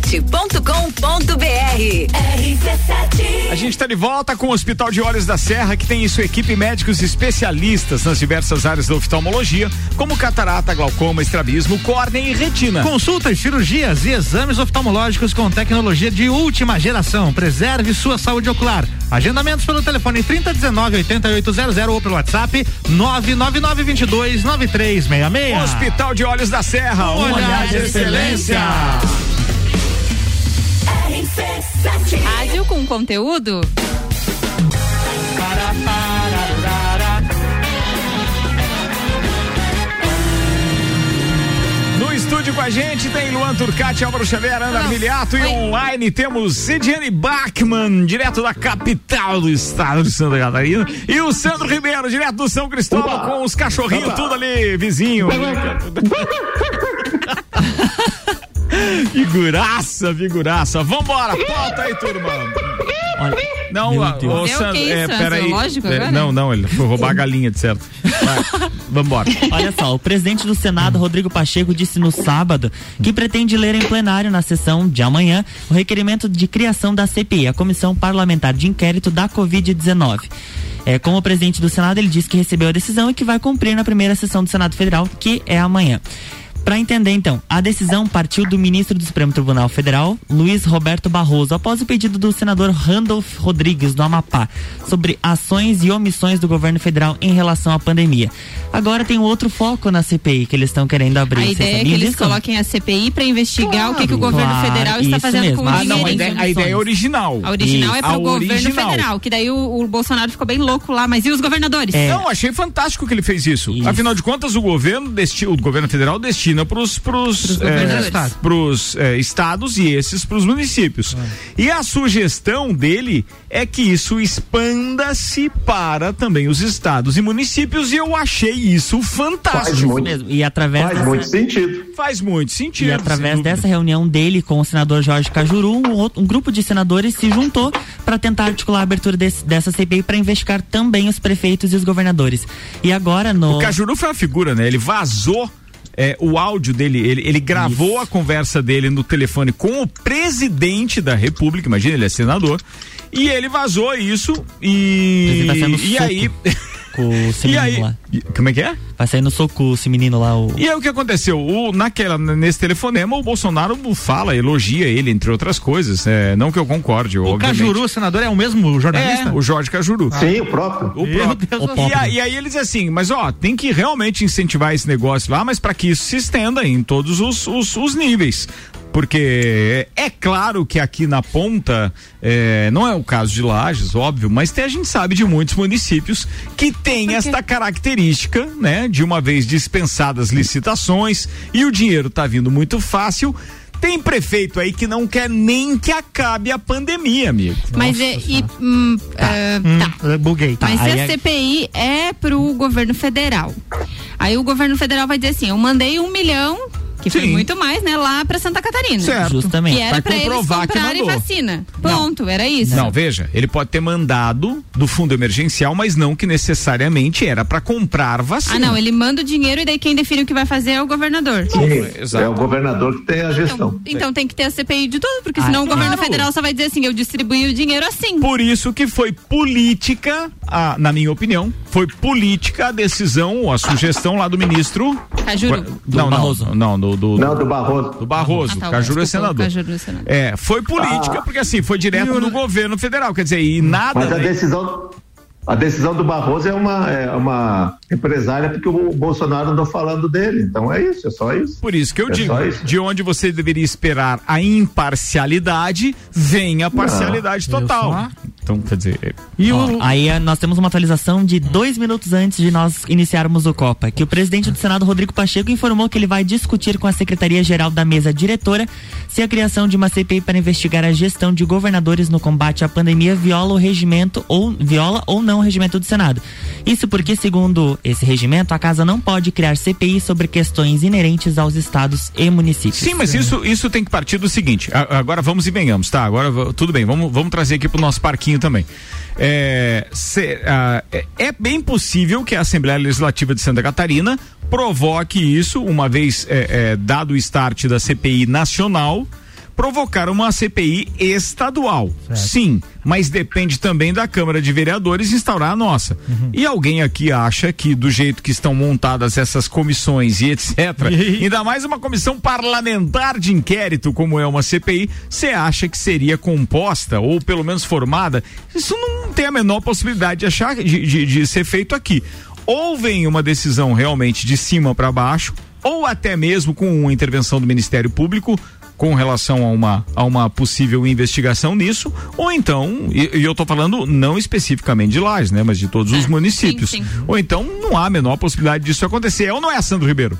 rc7.com.br A gente está de volta com o Hospital de Olhos da Serra, que tem em sua equipe médicos especialistas nas diversas áreas da oftalmologia, como catarata, glaucoma, estrabismo, córnea e retina. Consultas, cirurgias e exames oftalmológicos com tecnologia de última geração. Preserve sua saúde ocular. Agendamentos pelo telefone 3019 8800 ou pelo WhatsApp 999 22 9366. Hospital de Olhos da Serra, um olhar de excelência. Rádio com conteúdo. No estúdio com a gente tem Luan Turcati, Álvaro Xavier, Ana Miliato e online temos Ediane Bachmann, direto da capital do estado de Santa Catarina, e o Sandro Ribeiro, direto do São Cristóvão, Opa. com os cachorrinhos Opa. tudo ali, vizinho. Figuraça, figuraça. Vambora, pauta aí, turma. não, Meu a- Deus. ô, Meu, Sandro, que isso? é, É peraí. É, não, não, ele foi roubar a galinha, de certo. Vai, vambora. Olha só, o presidente do Senado, Rodrigo Pacheco, disse no sábado que pretende ler em plenário na sessão de amanhã o requerimento de criação da CPI, a Comissão Parlamentar de Inquérito da Covid-19. É, como presidente do Senado, ele disse que recebeu a decisão e que vai cumprir na primeira sessão do Senado Federal, que é amanhã. Para entender, então, a decisão partiu do ministro do Supremo Tribunal Federal, Luiz Roberto Barroso, após o pedido do senador Randolph Rodrigues, do Amapá, sobre ações e omissões do governo federal em relação à pandemia. Agora tem um outro foco na CPI que eles estão querendo abrir. A ideia é que eles disso? coloquem a CPI para investigar o que, que o governo Claro, federal está isso fazendo mesmo. com o Ah, dinheiro. não, a ideia- a ideia é original. A original é Isso. para A o governo original. federal, que daí o, o Bolsonaro ficou bem louco lá, mas e os governadores? Não, achei fantástico que ele fez isso. Afinal de contas, o governo, desti o governo federal destina para os governadores. estados e esses para os municípios. E a sugestão dele é que isso expanda-se para também os estados e municípios e eu achei isso fantástico. Isso mesmo. E através Faz dessa- muito sentido. Faz muito sentido. E através dessa reunião dele com o senador Jorge Cajuru, um, outro- um grupo de senadores se juntou para tentar articular a abertura desse- dessa CPI para investigar também os prefeitos e os governadores. E agora no O Cajuru foi uma figura, né? Ele vazou é, o áudio dele, ele, ele gravou a conversa dele no telefone com o presidente da República, imagina, ele é senador, e ele vazou isso e. Ele tá e soco aí. com esse E menino aí? lá. Como é que é? Vai sair no soco esse menino lá, o. E aí o que aconteceu? O, naquela, nesse telefonema, o Bolsonaro fala, elogia ele, entre outras coisas. É, não que eu concorde, O obviamente. Cajuru, senador, é o mesmo jornalista? É, o Jorge Cajuru. Sim, o próprio. O próprio. Deus do E, céu. a- e aí eles assim, mas ó, tem que realmente incentivar esse negócio lá, mas para que isso se estenda em todos os, os, os níveis. Porque é, é claro que aqui na ponta, é, não é o caso de Lages, óbvio, mas tem- a gente sabe de muitos municípios que tem esta característica, né, de uma vez dispensadas licitações e o dinheiro tá vindo muito fácil, Tem prefeito aí que não quer nem que acabe a pandemia, amigo. Mas é. E, hum, ah, tá. Buguei. Mas Aí se a é- CPI é pro governo federal. Aí o governo federal vai dizer assim: eu mandei um milhão, que foi Sim. muito mais, né, lá pra Santa Catarina. Certo. Justamente. Que era Vai pra eles comprarem vacina. Ponto, era isso. Não, veja, ele pode ter mandado do fundo emergencial, mas não que necessariamente era pra comprar vacina. Ah, não, ele manda o dinheiro e daí quem define o que vai fazer é o governador. É o governador que tem a gestão. Então tem que ter a CPI de tudo, porque senão o governo claro. federal só vai dizer assim: eu distribuí o dinheiro assim. Por isso que foi política, a- na minha opinião, foi política a decisão, a sugestão lá do ministro. Cajuru. Do não. Não, não, do, do, Não, do Barroso. do Barroso. Ah, tá, Cajuru é senador. Cajuru é senador. É, foi política, Ah. porque assim, foi direto no governo federal. Quer dizer, e nada. Mas a né? decisão, a decisão do Barroso é uma, é uma empresária porque o Bolsonaro andou falando dele. Então é isso, é só isso. Por isso que eu É digo, de onde você deveria esperar a imparcialidade, vem a parcialidade Não, total. Então, quer dizer, E Ó, o. aí eh, nós temos uma atualização de dois minutos antes de nós iniciarmos o Copa, que o presidente do Senado, Rodrigo Pacheco, informou que ele vai discutir com a Secretaria-Geral da Mesa Diretora se a criação de uma CPI para investigar a gestão de governadores no combate à pandemia viola o regimento ou viola ou não o regimento do Senado. Isso porque, segundo esse regimento, a casa não pode criar CPI sobre questões inerentes aos estados e municípios. Sim, mas isso, isso tem que partir do seguinte. agora vamos e venhamos, tá? Agora tudo bem, vamos, vamos trazer aqui pro nosso parquinho também. É, cê- ah, é- é bem possível que a Assembleia Legislativa de Santa Catarina provoque isso, uma vez é, é, dado o start da CPI nacional, provocar uma CPI estadual. Sim, mas depende também da Câmara de Vereadores instaurar a nossa. E alguém aqui acha que do jeito que estão montadas essas comissões e etc, ainda mais uma comissão parlamentar de inquérito como é uma CPI, você acha que seria composta ou pelo menos formada? Isso não tem a menor possibilidade de achar de, de- de ser feito aqui. Ou vem uma decisão realmente de cima para baixo, ou até mesmo com uma intervenção do Ministério Público com relação a uma, a uma possível investigação nisso, ou então, e, e eu tô falando não especificamente de Lages, né, mas de todos os municípios. sim. Ou então não há a menor possibilidade disso acontecer. É ou não é, Sandro Ribeiro?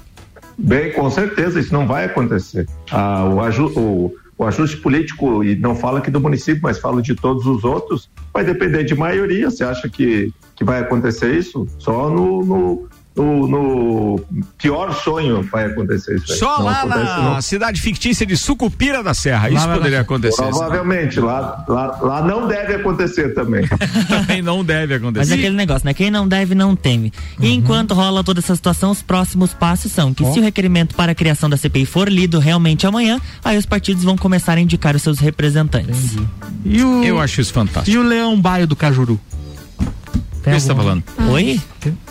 Bem, com certeza, isso não vai acontecer. Ah, o, aju- o- o ajuste político, e não fala aqui do município, mas falo de todos os outros, vai depender de maioria. Você acha que, que vai acontecer isso? Só no, no, no- no pior sonho vai acontecer isso. aí. Só Não lá acontece, na não. cidade fictícia de Sucupira da Serra. Isso Lá poderia vai- acontecer. Provavelmente, lá, lá, lá não deve acontecer também. Também não deve Mas acontecer. é aquele negócio, né? Quem não deve, não teme. E enquanto rola toda essa situação, os próximos passos são que se o requerimento para a criação da CPI for lido realmente amanhã, aí os partidos vão começar a indicar os seus representantes. E o, Eu acho isso fantástico. e o Leão Baio do Cajuru? O que você tá falando? Oi?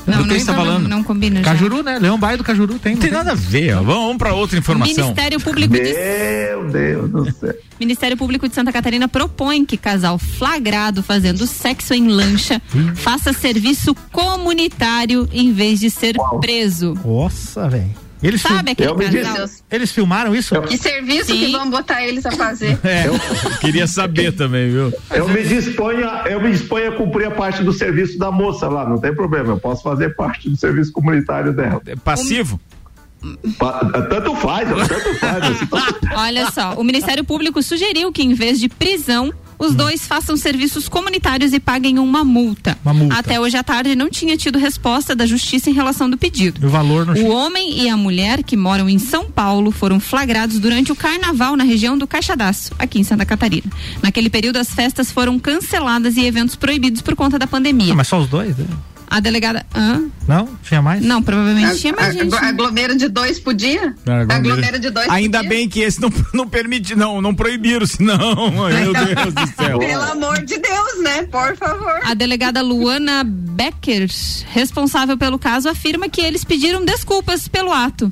Não, Do que não, você tá não, falando? não combina já. Cajuru, né? Leão Baio do Cajuru tem. Não tem nada a ver. ó. Vamos para outra informação. Ministério Público de Meu Deus do céu. Ministério Público de Santa Catarina propõe que casal flagrado fazendo sexo em lancha faça serviço comunitário em vez de ser preso. Nossa, velho. Eles, Sabe aquele Eu disse- casal? eles filmaram isso? Que serviço que Sim. vão botar eles a fazer? É, eu queria saber também, viu? Eu me disponho, a- eu me disponho a cumprir a parte do serviço da moça lá, não tem problema, eu posso fazer parte do serviço comunitário dela. É passivo? Pa- Tanto faz, tanto faz. assim, Olha só, o Ministério Público sugeriu que em vez de prisão, os dois façam serviços comunitários e paguem uma multa. Uma multa. Até hoje à tarde não tinha tido resposta da justiça em relação do pedido. O valor não O homem e a mulher que moram em São Paulo foram flagrados durante o carnaval na região do Caixadaço, aqui em Santa Catarina. Naquele período, as festas foram canceladas e eventos proibidos por conta da pandemia. Ah, mas só os dois? né? A delegada. Hã? Não? Tinha mais? Não, provavelmente tinha mais A- gente. a- Aglomero de dois podia? Aglomero de dois Ainda podia? bem que esse não, não permite, não, não proibiram, senão, meu Deus do céu. Pelo amor de Deus, né? Por favor. A delegada Luana Becker, responsável pelo caso, afirma que eles pediram desculpas pelo ato.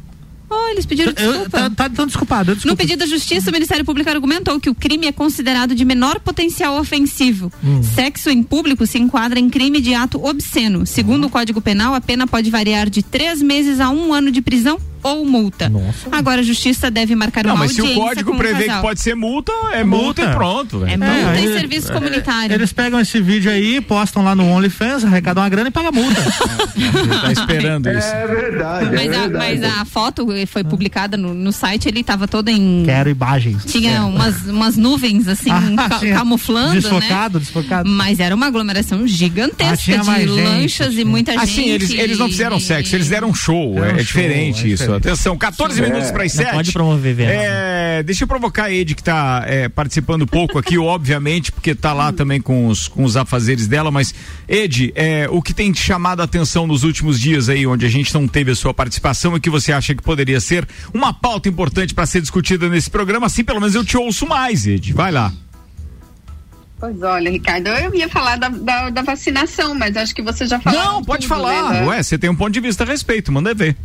Oh, eles pediram Eu, desculpa. tá, tá então desculpado. eu No desculpa. pedido da Justiça, o Ministério Público argumentou que o crime é considerado de menor potencial ofensivo. Hum. Sexo em público se enquadra em crime de ato obsceno. Segundo o Código Penal, a pena pode variar de três meses a um ano de prisão ou multa. Agora a justiça deve marcar Não, uma mas se o audiência código com o prevê que pode ser multa, é multa, e pronto. É velho. multa e aí- serviço comunitário. Eles pegam esse vídeo aí, postam lá no OnlyFans, arrecadam uma grana e pagam multa. tá esperando isso. É verdade, Mas, a, mas a foto foi publicada no, no site, ele tava todo em. Quero imagens. Tinha É. umas, umas nuvens assim, Ah, ca- tinha. camuflando, Desfocado, né? desfocado. Mas era uma aglomeração Ah, gigantesca tinha de gente, lanchas e muita gente. Assim, eles, eles não fizeram sexo, eles deram show. É É, um show, diferente é isso. Diferente. Atenção, 14 É. minutos para as Não 7. pode promover venda. É, deixa eu provocar a Ed, que tá é, participando pouco aqui, obviamente, porque tá lá também com os, com os afazeres dela, mas, Ed, é, o que tem te chamado a atenção nos últimos dias aí, onde a gente não teve a sua participação e que você acha que poderia ser uma pauta importante para ser discutida nesse programa, assim pelo menos eu te ouço mais, Ed. Vai lá. Pois olha, Ricardo, eu ia falar da, da, da vacinação, mas acho que você já falou. Não, pode tudo, falar. né, Ué, você tem um ponto de vista a respeito, manda ver.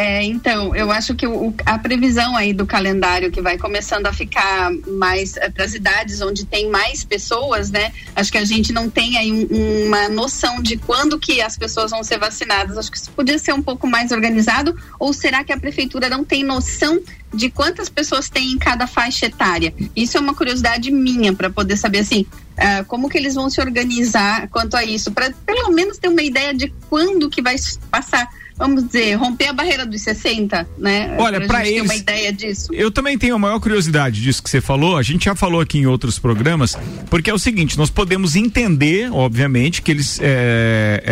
É, então, eu acho que o- a previsão aí do calendário que vai começando a ficar mais para as idades onde tem mais pessoas, né? Acho que a gente não tem aí um- uma noção de quando que as pessoas vão ser vacinadas. Acho que isso podia ser um pouco mais organizado. Ou será que a prefeitura não tem noção de quantas pessoas tem em cada faixa etária? Isso é uma curiosidade minha para poder saber assim. ah, como que eles vão se organizar quanto a isso, para pelo menos ter uma ideia de quando que vai passar, vamos dizer, romper a barreira dos 60, né? Olha, pra gente ter uma eles- ideia disso. Eu também tenho a maior curiosidade disso que você falou. A gente já falou aqui em outros programas, porque é o seguinte: nós podemos entender, obviamente, que eles, é,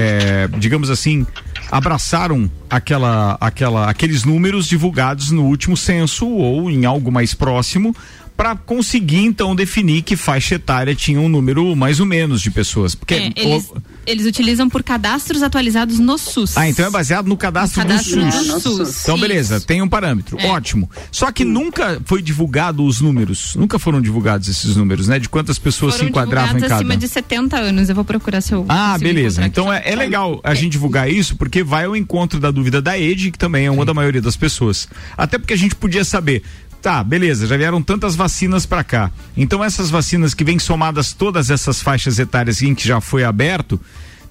é, digamos assim, abraçaram aquela, aquela, aqueles números divulgados no último censo ou em algo mais próximo. Para conseguir então definir que faixa etária tinha um número mais ou menos de pessoas. Porque É, eles, eles utilizam por cadastros atualizados no SUS. ah, então é baseado no cadastro, No cadastro do do SUS. SUS, Então, beleza, tem um parâmetro. É. Ótimo. Só que nunca foi divulgado os números. Nunca foram divulgados esses números, né? De quantas pessoas Foram se enquadravam em cada. acima de 70 anos. Eu vou procurar seu. Ah, beleza. Então é, é legal a gente divulgar isso, porque vai ao encontro da dúvida da Ed, que também é uma da maioria das pessoas. Até porque a gente podia saber. Tá, beleza, já vieram tantas vacinas pra cá. Então essas vacinas que vêm somadas todas essas faixas etárias em que já foi aberto,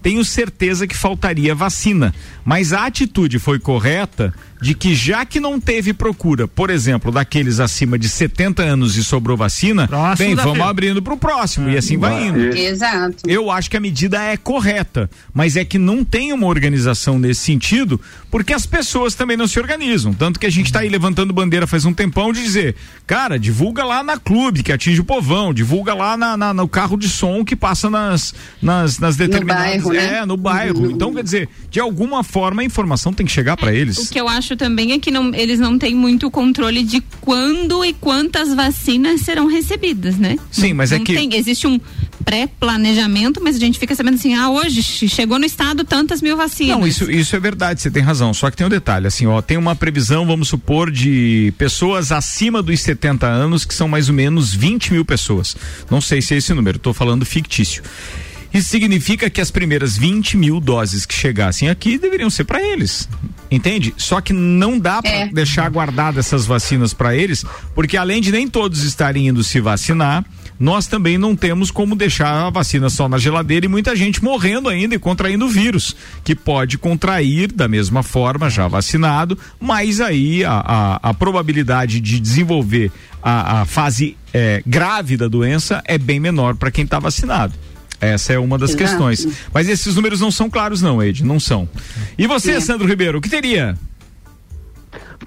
tenho certeza que faltaria vacina. Mas a atitude foi correta de que já que não teve procura, por exemplo, daqueles acima de 70 anos e sobrou vacina, Próximo bem, vamos fila. abrindo pro próximo e assim vai indo. Exato. Eu acho que a medida é correta, mas é que não tem uma organização nesse sentido, porque as pessoas também não se organizam. Tanto que a gente está aí levantando bandeira faz um tempão de dizer, cara, divulga lá na clube que atinge o povão, divulga lá na, na- no carro de som que passa nas, nas, nas determinadas. bairro, né? É, no bairro. Então, quer dizer, de alguma forma a informação tem que chegar para O eles. que eu acho também é que não, eles não têm muito controle de quando e quantas vacinas serão recebidas, né? Sim, Não- mas é não que- tem- existe um pré-planejamento, mas a gente fica sabendo assim, ah, hoje che- chegou no estado tantas mil vacinas. Não, isso, isso é verdade, você tem razão. Só que tem um detalhe, assim, ó, tem uma previsão, vamos supor, de pessoas acima dos 70 anos, que são mais ou menos 20 mil pessoas. Não sei se é esse número, estou falando fictício. Isso significa que as primeiras 20 mil doses que chegassem aqui deveriam ser para eles. Entende? Só que não dá para É. deixar guardadas essas vacinas para eles, porque além de nem todos estarem indo se vacinar, nós também não temos como deixar a vacina só na geladeira e muita gente morrendo ainda e contraindo o vírus, que pode contrair da mesma forma, já vacinado, mas aí a, a, a probabilidade de desenvolver a, a fase eh, grave da doença é bem menor para quem está vacinado. Essa é uma das Exato. questões. Mas esses números não são claros, não, Ed, não são. E você, É. Sandro Ribeiro, o que teria?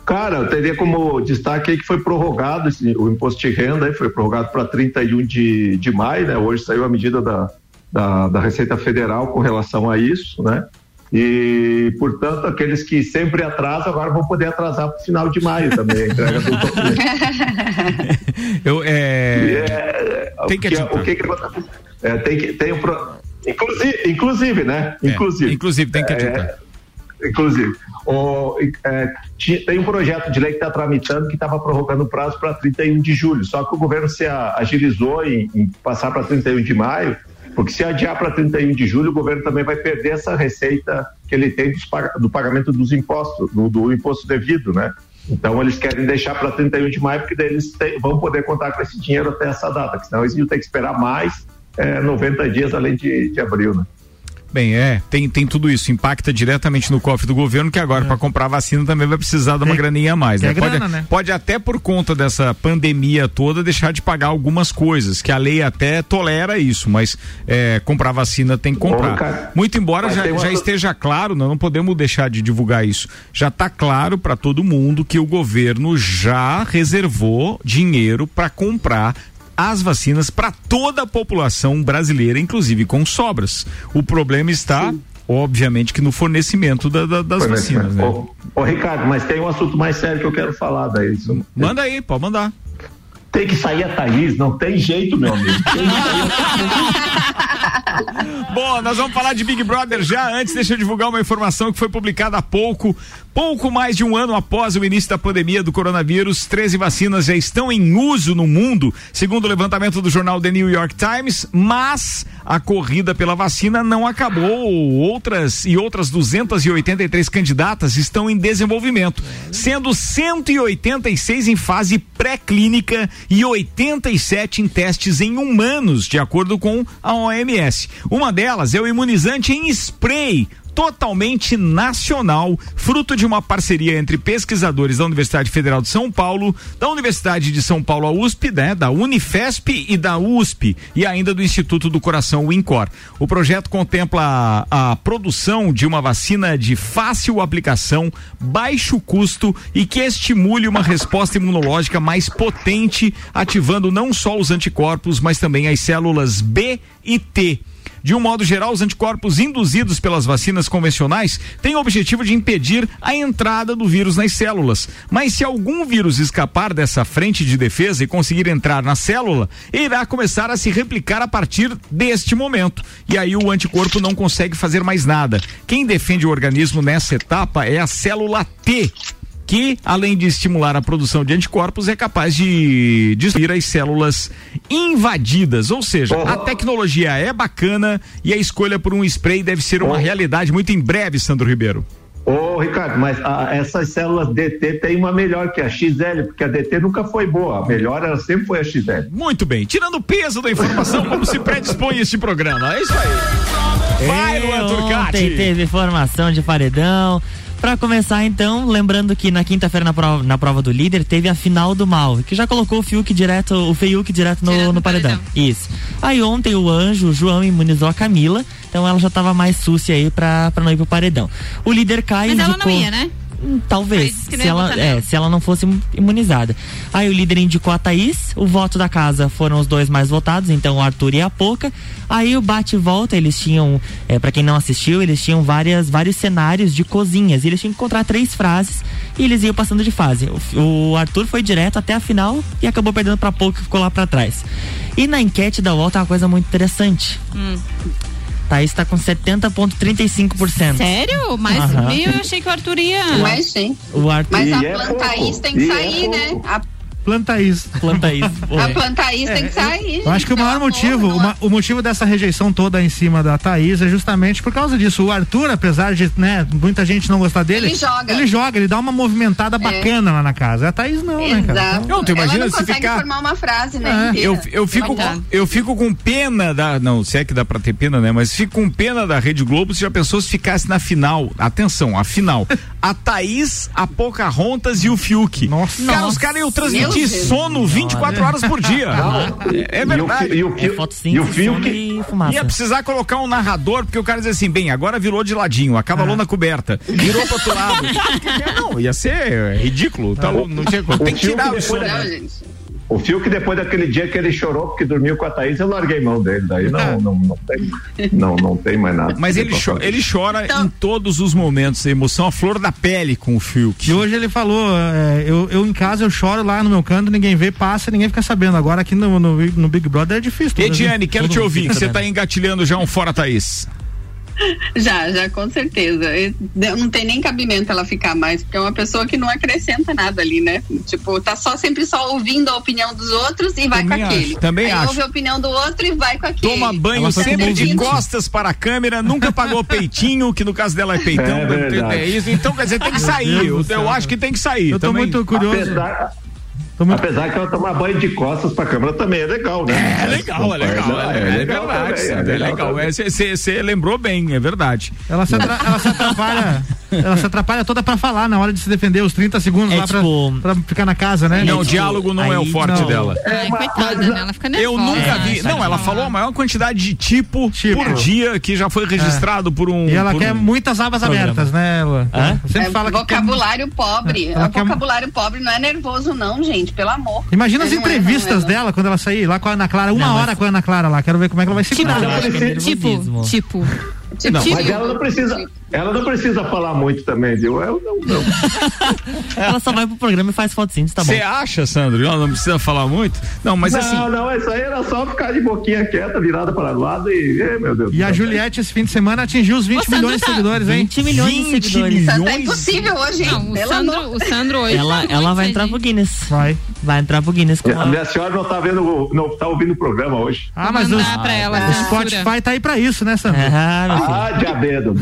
Cara, eu teria como destaque aí que foi prorrogado esse- o imposto de renda, aí foi prorrogado para 31 de, de maio, né? Hoje saiu a medida da, da, da Receita Federal com relação a isso, né? E, portanto, aqueles que sempre atrasam agora vão poder atrasar para o final de maio também, a entrega do documento. Eu, é... É, Tem que o que, o que que acontece? É, tem que tem um pro... inclusive, inclusive, né? É, Inclusive. inclusive, tem que adiantar. É, inclusive, o, é, tem um projeto de lei que está tramitando que estava prorrogando o prazo para 31 de julho. Só que o governo se agilizou em, em passar para 31 de maio, porque se adiar para 31 de julho, o governo também vai perder essa receita que ele tem dos do pagamento dos impostos, do, do imposto devido, né? Então eles querem deixar para 31 de maio, porque daí eles te- vão poder contar com esse dinheiro até essa data, senão eles iam ter que esperar mais é, 90 dias além de, de abril, né? Bem, é, tem, tem tudo isso, impacta diretamente no cofre do governo, que agora para comprar vacina também vai precisar de uma Tem- graninha a mais, né? a Pode, grana, né? pode até por conta dessa pandemia toda deixar de pagar algumas coisas, que a lei até tolera isso, mas é, comprar vacina tem que comprar. Cara, Muito embora já, uma já esteja claro, não, não podemos deixar de divulgar isso. Já está claro para todo mundo que o governo já reservou dinheiro para comprar as vacinas para toda a população brasileira, inclusive com sobras. O problema está, obviamente, que no fornecimento da- da- das vacinas, né? Ô, ô, Ricardo, mas tem um assunto mais sério que eu quero falar daí. Manda aí, pode mandar. Tem que sair a Thaís, não tem jeito, meu amigo. Bom, nós vamos falar de Big Brother já. Antes, deixa eu divulgar uma informação que foi publicada há pouco. Pouco mais de um ano após o início da pandemia do coronavírus, 13 vacinas já estão em uso no mundo, segundo o levantamento do jornal The New York Times. Mas a corrida pela vacina não acabou. Outras e outras 283 candidatas estão em desenvolvimento, sendo 186 em fase pré-clínica e 87 em testes em humanos, de acordo com a OMS. Uma delas é o imunizante em spray totalmente nacional, fruto de uma parceria entre pesquisadores da Universidade Federal de São Paulo, da Universidade de São Paulo, a USP, né, da Unifesp e da USP, e ainda do Instituto do Coração, o INCOR. O projeto contempla a, a produção de uma vacina de fácil aplicação, baixo custo e que estimule uma resposta imunológica mais potente, ativando não só os anticorpos, mas também as células B e T. De um modo geral, os anticorpos induzidos pelas vacinas convencionais têm o objetivo de impedir a entrada do vírus nas células. Mas se algum vírus escapar dessa frente de defesa e conseguir entrar na célula, irá começar a se replicar a partir deste momento. E aí o anticorpo não consegue fazer mais nada. Quem defende o organismo nessa etapa é a célula T que, além de estimular a produção de anticorpos, é capaz de destruir as células invadidas. Ou seja, a tecnologia é bacana e a escolha por um spray deve ser uma realidade muito em breve, Sandro Ribeiro. Ô, Ricardo, mas a- essas células DT tem uma melhor que a XL, porque a DT nunca foi boa. A melhor ela sempre foi a XL. Muito bem, tirando o peso da informação, como se predispõe este programa. É isso aí. Vai, Luan Ontem Turcati. teve formação de paredão. Pra começar, então, lembrando que na quinta-feira, na prova, na prova do líder, teve a final do mal, que já colocou o Fiuk direto, o Feiuk direto no, no paredão. Isso. Aí ontem o anjo, o João, imunizou a Camila, então ela já tava mais súcia aí pra, pra não ir pro paredão. O líder cai Mas ela indicou- não ia, né? Talvez, se ela, é, se ela não fosse im- imunizada. Aí o líder indicou a Thaís, o voto da casa foram os dois mais votados, então o Arthur e a Poca. Aí o bate e volta, eles tinham, é, para quem não assistiu, eles tinham várias, vários cenários de cozinhas. E eles tinham que encontrar três frases e eles iam passando de fase. O, o Arthur foi direto até a final e acabou perdendo pra Poca, que ficou lá pra trás. E na enquete da volta é uma coisa muito interessante. Hum. Thaís tá com 70,35%. Sério? Mas Aham. eu achei que o Arthur ia. Mas sim. O Arthur. Mas a E é plantaís tem que E é sair, né? A, Plantaís. Plantaís. a plantaís tem que sair. Eu acho que o maior motivo, o, ma- o motivo dessa rejeição toda em cima da Thaís é justamente por causa disso. O Arthur, apesar de, né, muita gente não gostar dele, Ele joga. ele joga, ele dá uma movimentada bacana lá na casa. A Thaís não, né, cara? Exato. Não, tu imagina Ela não se consegue ficar- formar uma frase, né? É. Eu, eu, fico, Coitado. eu fico com pena da. Não, se é que dá pra ter pena, né? Mas fico com pena da Rede Globo se já pensou se ficasse na final. Atenção, a final. A Thaís, a Pocahontas e o Fiuk. Nossa. Cara, os caras iam transmitir Deus. sono 24 horas por dia. É, é verdade. E o, Fi- É e o, fotossíntese, e o Fiuk, sono e fumaça. Ia precisar colocar um narrador, porque o cara diz assim, bem, agora virou de ladinho, a cavalona coberta, virou pro outro lado. Não, ia ser ridículo, tá, não tinha como. Tem que tirar o sono. O Fiuk, depois daquele dia que ele chorou porque dormiu com a Thaís, eu larguei mão dele. Daí não, não, não, tem, não, não tem mais nada. Mas ele, cho- ele chora Então- em todos os momentos, a emoção, a flor da pele com o Fiuk. E hoje ele falou, é, eu, eu em casa eu choro lá no meu canto, ninguém vê, passa, ninguém fica sabendo. Agora aqui no, no, no Big Brother é difícil. Ediane, quero te ouvir, que você sabendo. tá engatilhando já um fora Thaís. Já, já, com certeza. Não tem nem cabimento ela ficar mais, porque é uma pessoa que não acrescenta nada ali, né? Tipo, tá só sempre só ouvindo a opinião dos outros e vai Também com acho, aquele. também Aí acho. ouve a opinião do outro e vai com aquele. Toma banho Ela sempre de costas para a câmera, nunca pagou peitinho, que no caso dela é peitão. É é isso. Então, quer dizer, tem que sair. Eu, eu acho que tem que sair. Eu tô também. muito curioso. Apesar, Apesar que ela tomar banho de costas pra câmera também é legal, né? É legal, é legal. É, é, legal verdade. Também, é, é legal. Você lembrou bem, é verdade. Ela se, atra, ela se atrapalha. ela se atrapalha toda pra falar na hora de se defender, os 30 segundos É lá pra, tipo- pra ficar na casa, né? Não, o diálogo não é o aí- forte não. dela. Ai, coitada, né? Ela fica nervosa. Eu nunca vi. É, Não, ela falou a maior quantidade de tipo, Tipo. por dia que já foi registrado por um. E ela quer um- muitas abas programa. abertas, né, Luan? Hã? Sempre É fala vocabulário pobre. Ela vocabulário pobre não é nervoso, não, gente, pelo amor. Imagina as é, entrevistas é. dela quando ela sair lá com a Ana Clara, uma Não, mas- hora com a Ana Clara lá. Quero ver como é que ela vai segurar. é Tipo, nervosismo. tipo. Não, tipo, mas ela não precisa, ela não precisa falar muito também, viu? Eu, não, não. Ela só vai pro programa e faz fotossíntese, tá bom. Você acha, Sandro? Ela não precisa falar muito? Não, mas não, assim. não, isso aí era só ficar de boquinha quieta, virada para o lado e, eh, meu Deus. E do a. Juliette esse fim de semana atingiu os 20 Ô, milhões de tá- seguidores, hein? 20 milhões de 20 seguidores. Isso milhões. é impossível hoje, hein? Não, o Sandro, amor. o Sandro hoje. Ela, foi ela vai entrar pro. Guinness. Vai. Vai entrar pro Guinness com A minha senhora não tá vendo, não tá ouvindo o programa hoje. Ah, mas o, ela, o. Spotify tá aí pra isso, né, Sandro? Ah. Ah, diabedo,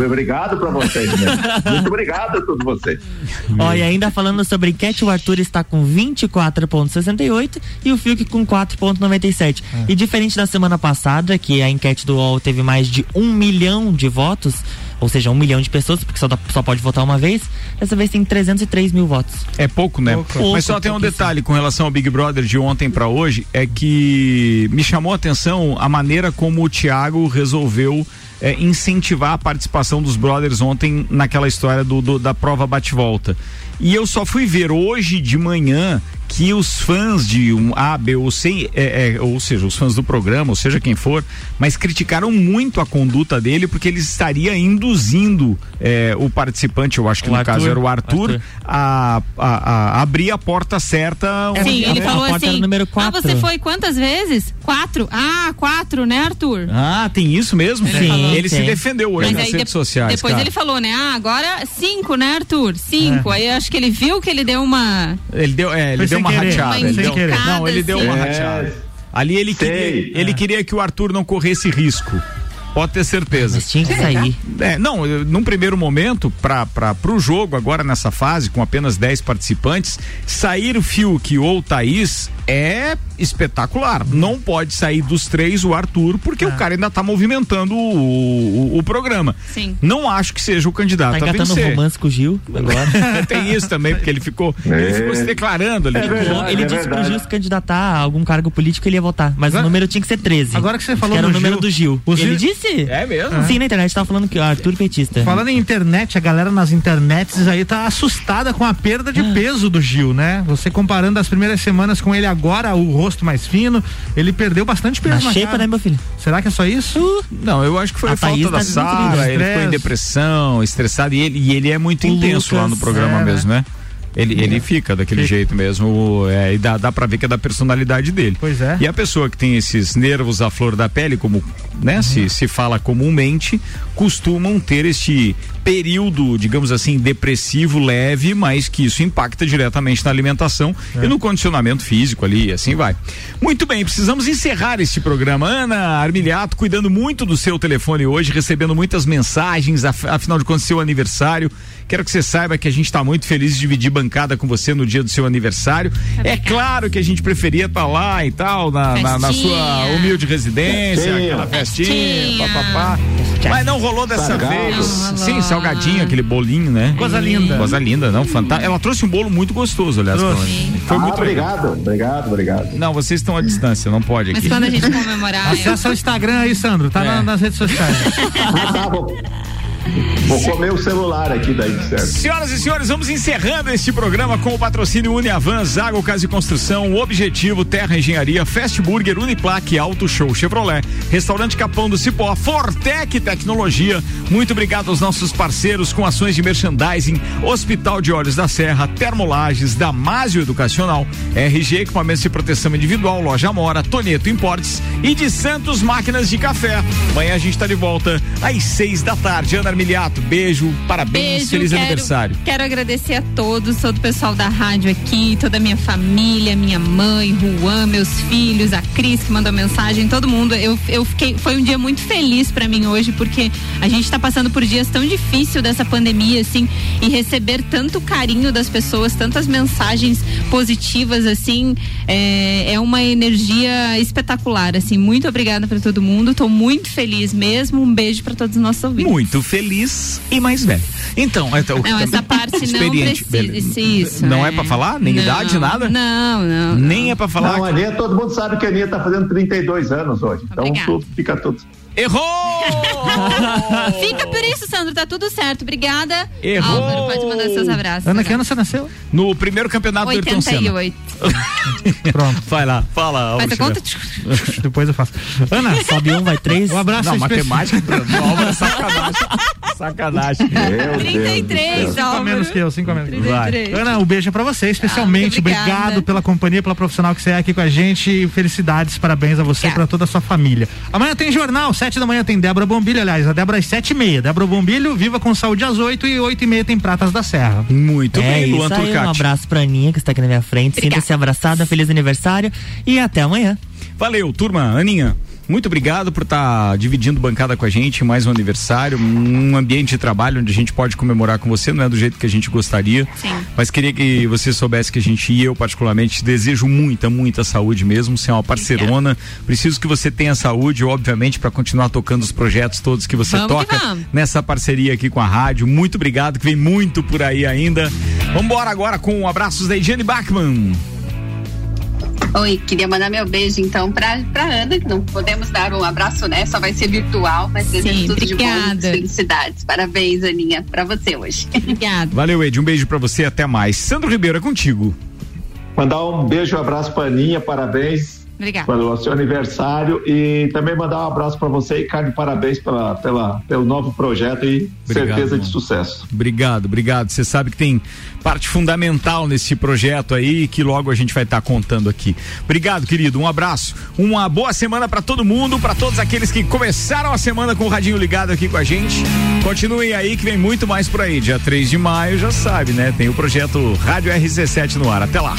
obrigado pra vocês, né? Muito obrigado a todos vocês. Ó, e ainda falando sobre enquete, o Arthur está com 24,68 e o Fiuk com 4,97. E diferente da semana passada, que a enquete do UOL teve mais de um milhão de votos, ou seja, um milhão de pessoas, porque só, dá- só pode votar uma vez, dessa vez tem 303 mil votos. É pouco, né? Pouco. Mas só tem um detalhe com relação ao Big Brother de ontem pra hoje, é que me chamou a atenção a maneira como o Thiago resolveu é, incentivar a participação dos brothers ontem naquela história do, do- da prova bate-volta. E eu só fui ver hoje de manhã que os fãs de um A, B ou C, é, é, ou seja, os fãs do programa, ou seja quem for, mas criticaram muito a conduta dele porque ele estaria induzindo é, o participante, eu acho que O no Arthur. caso era o Arthur, Arthur. a, a, a abrir a porta certa. Sim, ele a falou porta era assim. número ah, você foi quantas vezes? Quatro. Ah, quatro, né, Arthur? Ah, tem isso mesmo? Sim, ele se tem. defendeu hoje Mas nas aí redes de- sociais. depois cara. ele falou, né? Ah, agora cinco, né, Arthur? Cinco. Aí acho que ele viu que ele deu uma. Ele deu, é, ele Foi deu uma querer. rateada. Uma ele deu- indicada, não, ele deu uma assim. rateada. Ali ele Sei. queria, ele queria que o Arthur não corresse risco. Pode ter certeza. Mas tinha que sair. É, não, num primeiro momento, para o jogo, agora nessa fase, com apenas 10 participantes, sair o Fiuk ou o Thaís é espetacular. Não pode sair dos três o Arthur, porque o cara ainda tá movimentando o, o- o programa. Sim. Não acho que seja o candidato Tá a vencer. romance com o Gil agora. Tem isso também, porque ele ficou, ele ficou se declarando ali. É verdade. ele é disse pro. Gil se candidatar a algum cargo político, ele ia votar. Mas o número tinha que ser 13. Agora que você falou que era do o número Gil, do Gil. o Ele Gil- disse? É mesmo? Sim, na internet tava falando que o Arthur petista. Falando em internet, a galera nas internets aí tá assustada com a perda Ah. de peso do Gil, né? Você comparando as primeiras semanas com ele agora, o rosto mais fino, ele perdeu bastante peso Na na cara. né, meu filho? Será que é só isso? Não, eu acho que foi A a falta Thaís da tá Sara, ele ficou em depressão, estressado, e ele, e ele é muito O intenso lá no Lucas, programa é, né? mesmo, né? Ele, ele fica daquele Fica. jeito mesmo, é, e dá, dá pra ver que é da personalidade dele. Pois é. E a pessoa que tem esses nervos à flor da pele, como né, Uhum. se, se fala comumente, costumam ter este período, digamos assim, depressivo leve, mas que isso impacta diretamente na alimentação É. e no condicionamento físico ali, e assim vai. Muito bem, precisamos encerrar este programa. Ana Armiliato, cuidando muito do seu telefone hoje, recebendo muitas mensagens, af- afinal de contas, seu aniversário. Quero que você saiba que a gente está muito feliz de dividir bancada com você no dia do seu aniversário. É claro que a gente preferia estar lá e tal, na, na- na sua humilde residência, Festinha. aquela festinha, Festinha. papapá. Mas não rolou dessa vez. Não rolou. Sim, salgadinho, aquele bolinho, né? Coisa linda. Coisa linda, não, fantástico. Ela trouxe um bolo muito gostoso, aliás. Foi ah, muito legal. obrigado, obrigado, obrigado. Não, vocês estão à distância, não pode Mas aqui. quando a gente comemorar. eu- Acessa o Instagram aí, Sandro. Tá É. na- nas redes sociais. Ah, tá, vou, vou comer o celular aqui daí, certo? Senhoras e senhores, vamos encerrando este programa com o patrocínio Uniavan, Zago Casa e Construção, Objetivo, Terra Engenharia, Fast Burger, Uniplaque, Auto Show Chevrolet, Restaurante Capão do Cipó, Fortec Tecnologia. Muito obrigado aos nossos parceiros com ações de merchandising, Hospital de Olhos da Serra, Termolages, Damásio Educacional, RG Equipamentos de Proteção Individual, Loja Mora, Toneto Importes e de Santos Máquinas de Café. Amanhã a gente está de volta às seis da tarde. Ana Miliato, beijo, parabéns, Beijo, feliz quero- aniversário. Quero agradecer a todos, todo o pessoal da rádio aqui, toda a minha família, minha mãe, Juan, meus filhos, a Cris que mandou mensagem, todo mundo. Eu, eu fiquei, foi um dia muito feliz pra mim hoje, porque a gente tá passando por dias tão difíceis dessa pandemia, assim, e receber tanto carinho das pessoas, tantas mensagens positivas, assim, é, é uma energia espetacular, assim. Muito obrigada pra todo mundo, tô muito feliz mesmo. Um beijo pra todos os nossos ouvintes. Muito feliz e mais velho. Então, então Não, essa parte não precisa. Isso, Não é pra falar? Nem Não, idade, nada? Não, não. Nem é pra falar. Não, a Aninha, todo mundo sabe que a Aninha tá fazendo 32 anos hoje. Então Obrigada. tudo, fica tudo. Errou! Fica por isso, Sandro, tá tudo certo. Obrigada. Errou! Álvaro, pode mandar seus abraços. Ana, que ano você nasceu? No primeiro campeonato do Ayrton Senna. 88. Pronto. Vai lá, fala. Faz a conta? Depois eu faço. Ana, Sobe um, vai três. Um abraço Não, especial. matemática, Álvaro, é sacanagem. Sacanagem. Meu 33, Cinco a Álvaro. menos que eu, cinco a menos. 33. Ana, um beijo pra você, especialmente. Ah. Obrigado pela companhia, pela profissional que você é aqui com a gente. Felicidades, parabéns a você e pra toda a sua família. Amanhã tem jornal, sete da manhã tem Débora Bombilho, aliás, a Débora às sete e meia. Débora Bombilho, viva com saúde às oito e oito e meia tem Pratas da Serra. Muito é bem, Luan aí, um Turcati. abraço pra Aninha que está aqui na minha frente. Sinta-se abraçada, feliz aniversário e até amanhã. Valeu, turma. Aninha, muito obrigado por estar dividindo bancada com a gente, mais um aniversário, um ambiente de trabalho onde a gente pode comemorar com você, não é do jeito que a gente gostaria, Sim. mas queria que você soubesse que a gente e eu particularmente desejo muita, muita saúde mesmo, você é uma parceirona, preciso que você tenha saúde, obviamente, para continuar tocando os projetos todos que você Vamos que toca vamos. nessa parceria aqui com a rádio, muito obrigado, que vem muito por aí ainda. Vamos embora agora com abraços da Ediane Bachmann. Oi, queria mandar meu beijo então pra, pra Ana, que não podemos dar um abraço, né? Só vai ser virtual, mas Sim, desejo tudo de bom, obrigada. felicidades. Parabéns, Aninha, pra você hoje. Obrigada. Valeu, Ed, um beijo para você, até mais. Sandro Ribeiro, é contigo. Mandar um beijo, um abraço pra Aninha, parabéns Obrigada. pelo seu aniversário e também mandar um abraço pra você e Carlos, parabéns pela, pela, pelo novo projeto e Obrigado, certeza mano. de sucesso. Obrigado, obrigado. Você sabe que tem parte fundamental nesse projeto aí que logo a gente vai estar contando aqui. Obrigado, querido. Um abraço. Uma boa semana para todo mundo, para todos aqueles que começaram a semana com o radinho ligado aqui com a gente. Continuem aí que vem muito mais por aí. Dia 3 de maio, já sabe, né? Tem o projeto Rádio RC7 no ar. Até lá.